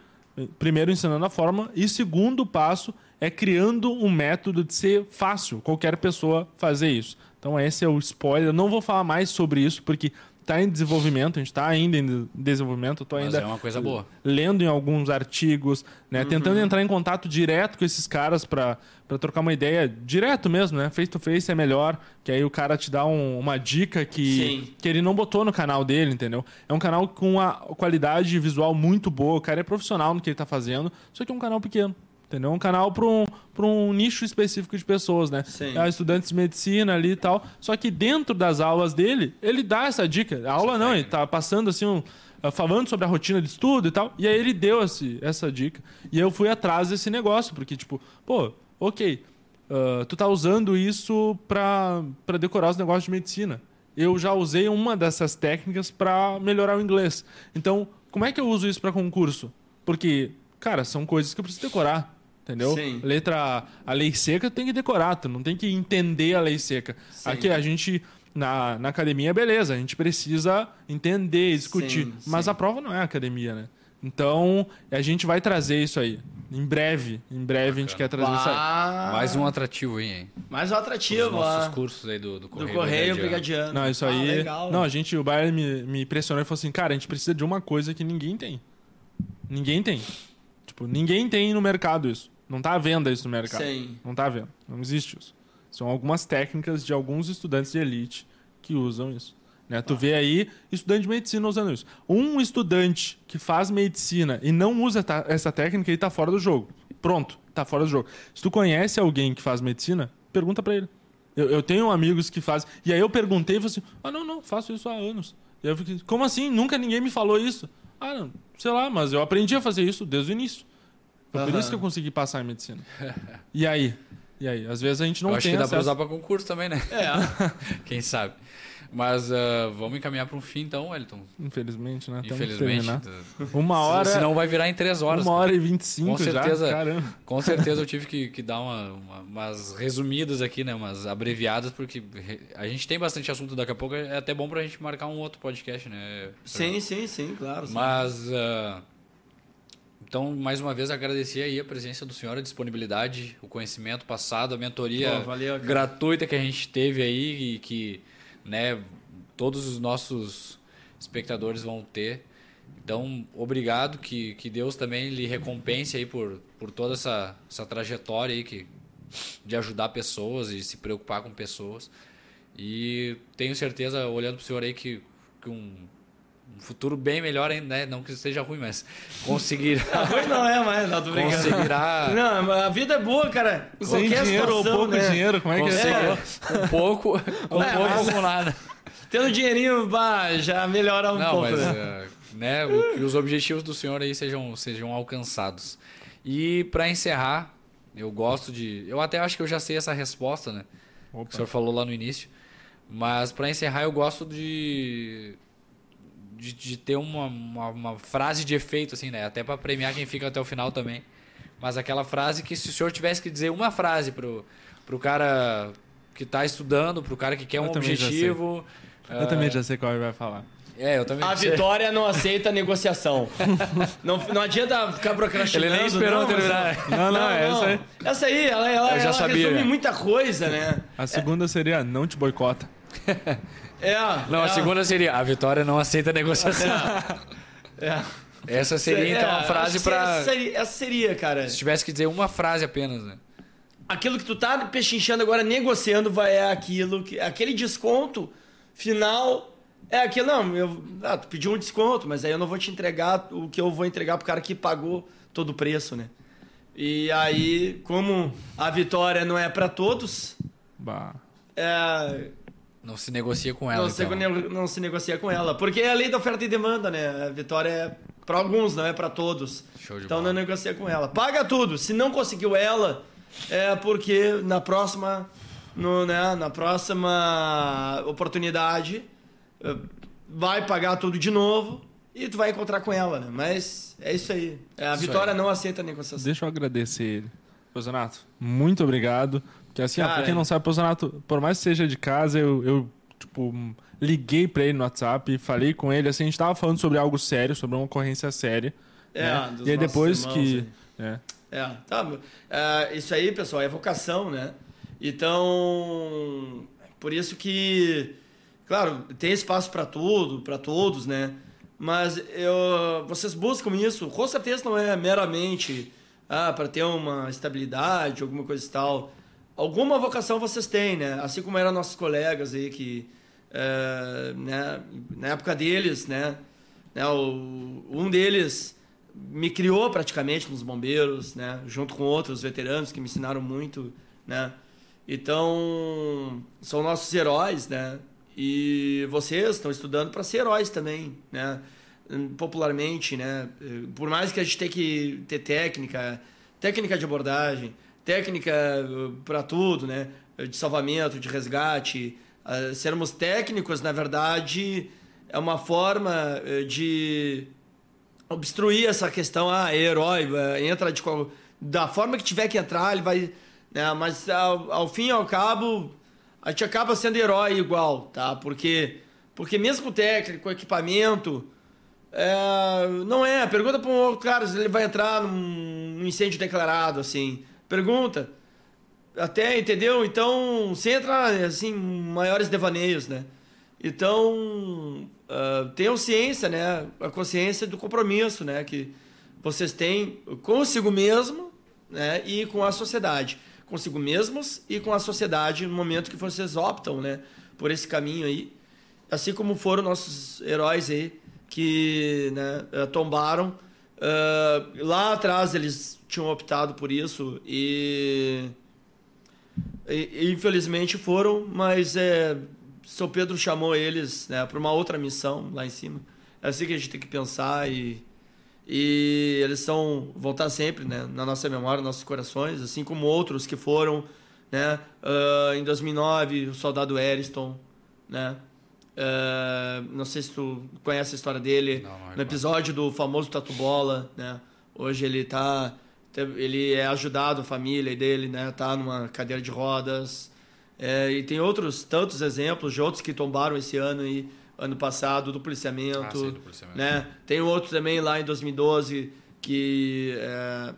S3: primeiro ensinando a forma e segundo passo é criando um método de ser fácil qualquer pessoa fazer isso. Então esse é o spoiler. Eu não vou falar mais sobre isso porque está em desenvolvimento, a gente está ainda em desenvolvimento. Estou ainda
S2: é uma coisa boa.
S3: lendo em alguns artigos, né, uhum. tentando entrar em contato direto com esses caras para trocar uma ideia direto mesmo, né? Face to face é melhor, que aí o cara te dá um, uma dica que, que ele não botou no canal dele, entendeu? É um canal com uma qualidade visual muito boa, o cara é profissional no que ele está fazendo, só que é um canal pequeno. Entendeu? Um canal para um, um nicho específico de pessoas, né? Sim. É, estudantes de medicina ali e tal. Só que dentro das aulas dele, ele dá essa dica. A aula não, ele tá passando assim um, uh, falando sobre a rotina de estudo e tal. E aí ele deu esse, essa dica. E eu fui atrás desse negócio, porque, tipo, pô, ok, uh, tu tá usando isso para decorar os negócios de medicina. Eu já usei uma dessas técnicas para melhorar o inglês. Então, como é que eu uso isso para concurso? Porque, cara, são coisas que eu preciso decorar. Entendeu? Sim. Letra A lei seca tem que decorar, tu não tem que entender a lei seca. Sim. Aqui a gente na, na academia, beleza, a gente precisa entender, discutir. Sim, mas a prova não é academia, né? Então, a gente vai trazer isso aí. Em breve, em breve Bacana. a gente quer trazer bah. isso aí.
S2: Mais um atrativo aí, hein?
S1: Mais um atrativo, Os
S2: nossos cursos aí do, do Correio,
S1: do Correio Brigadiano.
S3: Não, isso aí. Ah, legal, não, a gente, o Bayern me, me pressionou e falou assim: cara, a gente precisa de uma coisa que ninguém tem. Ninguém tem. Tipo, ninguém tem no mercado isso. Não está à venda isso no mercado. Sim. Não está à venda. Não existe isso. São algumas técnicas de alguns estudantes de elite que usam isso. Né? Tu vê aí estudante de medicina usando isso. Um estudante que faz medicina e não usa essa técnica, ele está fora do jogo. Pronto, está fora do jogo. Se tu conhece alguém que faz medicina, pergunta para ele. Eu, eu, tenho amigos que fazem. E aí eu perguntei e falei assim: ah, não, não, faço isso há anos. E eu fiquei, como assim? Nunca ninguém me falou isso. Ah, não, sei lá, mas eu aprendi a fazer isso desde o início. Foi uhum. por isso que eu consegui passar em medicina. E aí? E aí? Às vezes a gente não eu
S2: tem
S3: acho que dá
S2: para usar para concurso também, né? É. Quem sabe. Mas uh, vamos encaminhar para um fim então, Wellington.
S3: Infelizmente, né?
S2: Infelizmente.
S3: Uma hora.
S2: Senão vai virar em três horas.
S3: Uma hora e vinte e cinco com certeza,
S2: já, caramba. Com certeza eu tive que, que dar uma, uma, umas resumidas aqui, né? Umas abreviadas, porque a gente tem bastante assunto daqui a pouco. É até bom para a gente marcar um outro podcast, né? Pra...
S1: Sim, sim, sim, claro. Sim.
S2: Mas... Uh, então, mais uma vez, agradecer aí a presença do senhor, a disponibilidade, o conhecimento passado, a mentoria valeu, gratuita que a gente teve aí e que né, todos os nossos espectadores vão ter. Então, obrigado, que, que Deus também lhe recompense aí por, por toda essa, essa trajetória aí que, de ajudar pessoas e se preocupar com pessoas. E tenho certeza, olhando para o senhor aí, que, que um um futuro bem melhor ainda, né? Não que esteja ruim, mas conseguirá.
S1: ruim não é mais, não, tô brincando.
S2: Conseguirá.
S1: Não, a vida é boa, cara.
S3: Em Sem dinheiro situação, ou pouco né? dinheiro, como é que é?
S2: é? Um pouco, é, pouco mas... ou nada.
S1: Tendo dinheirinho, bah, já melhora um
S2: não,
S1: pouco.
S2: Mas, né? Uh, né, que os objetivos do senhor aí sejam, sejam alcançados. E para encerrar, eu gosto de. Eu até acho que eu já sei essa resposta, né? Opa. Que o senhor falou lá no início. Mas para encerrar, eu gosto de de, de ter uma, uma, uma, frase de efeito, assim, né? Até para premiar quem fica até o final também. Mas aquela frase que se o senhor tivesse que dizer uma frase pro, pro cara que está estudando, pro cara que quer eu um objetivo.
S3: Eu uh... também já sei qual ele vai falar.
S2: É, eu também
S1: A sei. Vitória não aceita negociação. não, não adianta ficar procrastinando.
S2: Ele nem esperou não, terminar.
S3: Não, não, não, é essa aí.
S1: Essa aí, ela, ela, eu já ela sabia, resume muita coisa, né?
S3: A segunda é. seria não te boicota.
S1: É.
S2: Não,
S1: é.
S2: a segunda seria: a Vitória não aceita negociação. É. é. Essa seria então a é, frase para.
S1: Essa, essa seria, cara.
S2: Se tivesse que dizer uma frase apenas, né?
S1: Aquilo que tu tá pechinchando agora, negociando, vai é aquilo que. Aquele desconto final. É aquilo, não, eu. Ah, tu pediu um desconto, mas aí eu não vou te entregar o que eu vou entregar pro cara que pagou todo o preço, né? E aí, como a vitória não é para todos.
S3: Bah.
S1: É,
S2: não se negocia com ela.
S1: Não, então. se, não se negocia com ela. Porque é a lei da oferta e demanda, né? A vitória é para alguns, não é para todos. então bola. não negocia com ela. Paga tudo. Se não conseguiu ela, é porque na próxima, no, né, na próxima oportunidade eh, vai pagar tudo de novo e tu vai encontrar com ela, né? Mas é isso aí. É, a isso Vitória aí. não aceita a negociação.
S3: Deixa eu agradecer ele. Pozonato, muito obrigado. Porque assim, Cara, ó, pra quem não sabe, Pozonato, por mais que seja de casa, eu, eu tipo, liguei pra ele no WhatsApp, falei com ele, assim, a gente tava falando sobre algo sério, sobre uma ocorrência séria. É, né? E aí depois irmãos, que.
S1: É. é, tá. É, isso aí, pessoal, é vocação, né? Então, por isso que, claro, tem espaço para tudo, para todos, né? Mas eu, vocês buscam isso, com certeza não é meramente ah, para ter uma estabilidade, alguma coisa e tal. Alguma vocação vocês têm, né? Assim como eram nossos colegas aí que, é, né, na época deles, né, né o, um deles me criou praticamente nos bombeiros, né, junto com outros veteranos que me ensinaram muito, né. Então, são nossos heróis, né? E vocês estão estudando para ser heróis também, né? Popularmente, né? Por mais que a gente tenha que ter técnica, técnica de abordagem, técnica uh, para tudo, né? De salvamento, de resgate. Uh, sermos técnicos, na verdade, é uma forma uh, de obstruir essa questão. Ah, é herói, entra de qual... da forma que tiver que entrar, ele vai. Né? Mas ao, ao fim e ao cabo, a gente acaba sendo herói igual, tá? Porque, porque mesmo técnico, equipamento, é, não é. Pergunta para um outro cara se ele vai entrar num incêndio declarado, assim. Pergunta. Até, entendeu? Então, você entra, assim, maiores devaneios, né? Então, uh, tenham ciência, né? A consciência do compromisso, né? Que vocês têm consigo mesmo né? e com a sociedade consigo mesmos e com a sociedade no momento que vocês optam, né, por esse caminho aí, assim como foram nossos heróis aí que né, tombaram. Uh, lá atrás eles tinham optado por isso e, e infelizmente foram, mas é, São Pedro chamou eles né, para uma outra missão lá em cima. É assim que a gente tem que pensar e e eles são vão estar sempre né, na nossa memória, nos nossos corações, assim como outros que foram, né? Uh, em 2009, o soldado Eriston, né? Uh, não sei se tu conhece a história dele, não, não é no episódio do famoso Tatu Bola, né? Hoje ele tá ele é ajudado a família dele, né? Tá numa cadeira de rodas. É, e tem outros tantos exemplos de outros que tombaram esse ano aí ano passado, do policiamento. Ah, sim, do policiamento. Né? Tem outro também lá em 2012 que é,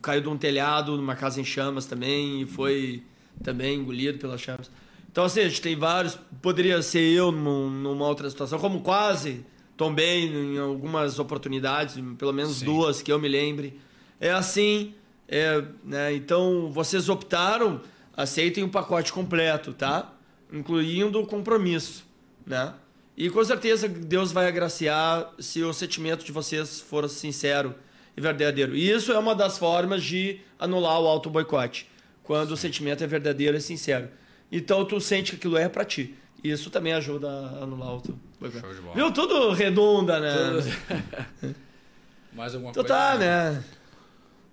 S1: caiu de um telhado numa casa em chamas também e foi também engolido pelas chamas. Então, assim, a gente tem vários. Poderia ser eu numa outra situação, como quase tombei em algumas oportunidades, pelo menos Sim. duas que eu me lembre. É assim, é, né? então vocês optaram, aceitem o pacote completo, tá? Incluindo o compromisso né? E com certeza Deus vai agraciar se o sentimento de vocês for sincero e verdadeiro. E isso é uma das formas de anular o auto boicote, quando o sentimento é verdadeiro e sincero. Então tu sente que aquilo é para ti. Isso também ajuda a anular o auto boicote. Viu? Tudo redunda, né?
S2: Tudo... Mais alguma
S1: então coisa? tá, né?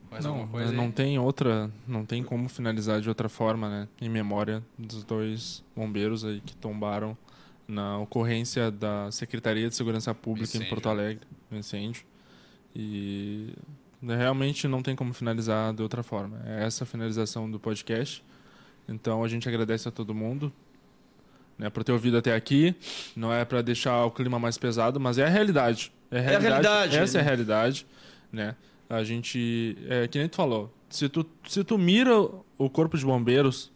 S3: Mais não, alguma coisa não tem outra, não tem como finalizar de outra forma, né? Em memória dos dois bombeiros aí que tombaram na ocorrência da Secretaria de Segurança Pública em Porto Alegre, no incêndio. E né, realmente não tem como finalizar de outra forma. É essa a finalização do podcast. Então a gente agradece a todo mundo né, por ter ouvido até aqui. Não é para deixar o clima mais pesado, mas é a realidade. É a realidade. É a realidade essa é a realidade. Né? A gente, é, que nem tu falou, se tu, se tu mira o corpo de bombeiros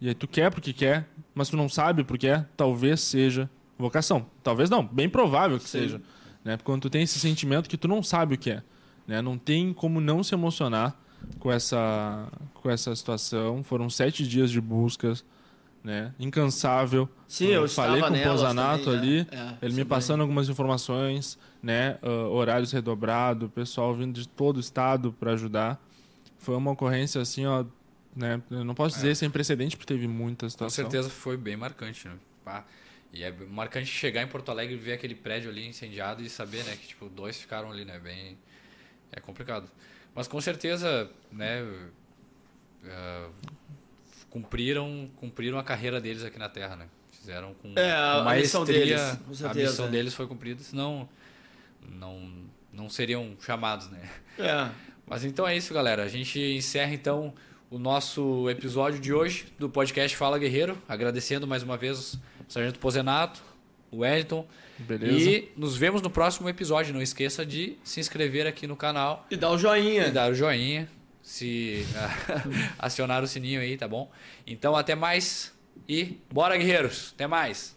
S3: e aí tu quer porque quer, mas tu não sabe porque é, talvez seja vocação. Talvez não, bem provável que Sim. seja. Né? Quando tu tem esse sentimento que tu não sabe o que é. Né? Não tem como não se emocionar com essa, com essa situação. Foram sete dias de buscas, né? Incansável.
S1: Sim, eu, eu
S3: falei com o Posanato
S1: também,
S3: ali, é, é, ele me passando bem. algumas informações, né? Uh, horários redobrados, pessoal vindo de todo o estado para ajudar. Foi uma ocorrência assim, ó, né? Eu não posso dizer é. sem precedente, porque teve muita situação.
S2: Com certeza foi bem marcante, né? Pá. E é marcante chegar em Porto Alegre e ver aquele prédio ali incendiado e saber, né, que tipo dois ficaram ali, né, bem é complicado. Mas com certeza, né, uh, cumpriram, cumpriram a carreira deles aqui na Terra, né? Fizeram com,
S1: é, a,
S2: com
S1: a missão deles, com
S2: certeza, a missão é. deles foi cumprida, senão não não seriam chamados, né?
S1: É.
S2: Mas então é isso, galera. A gente encerra então o nosso episódio de hoje do podcast Fala Guerreiro, agradecendo mais uma vez o Sargento Pozenato, Wellington. Beleza. E nos vemos no próximo episódio. Não esqueça de se inscrever aqui no canal.
S1: E dar o joinha.
S2: E dar o joinha. Se acionar o sininho aí, tá bom? Então até mais e bora guerreiros. Até mais.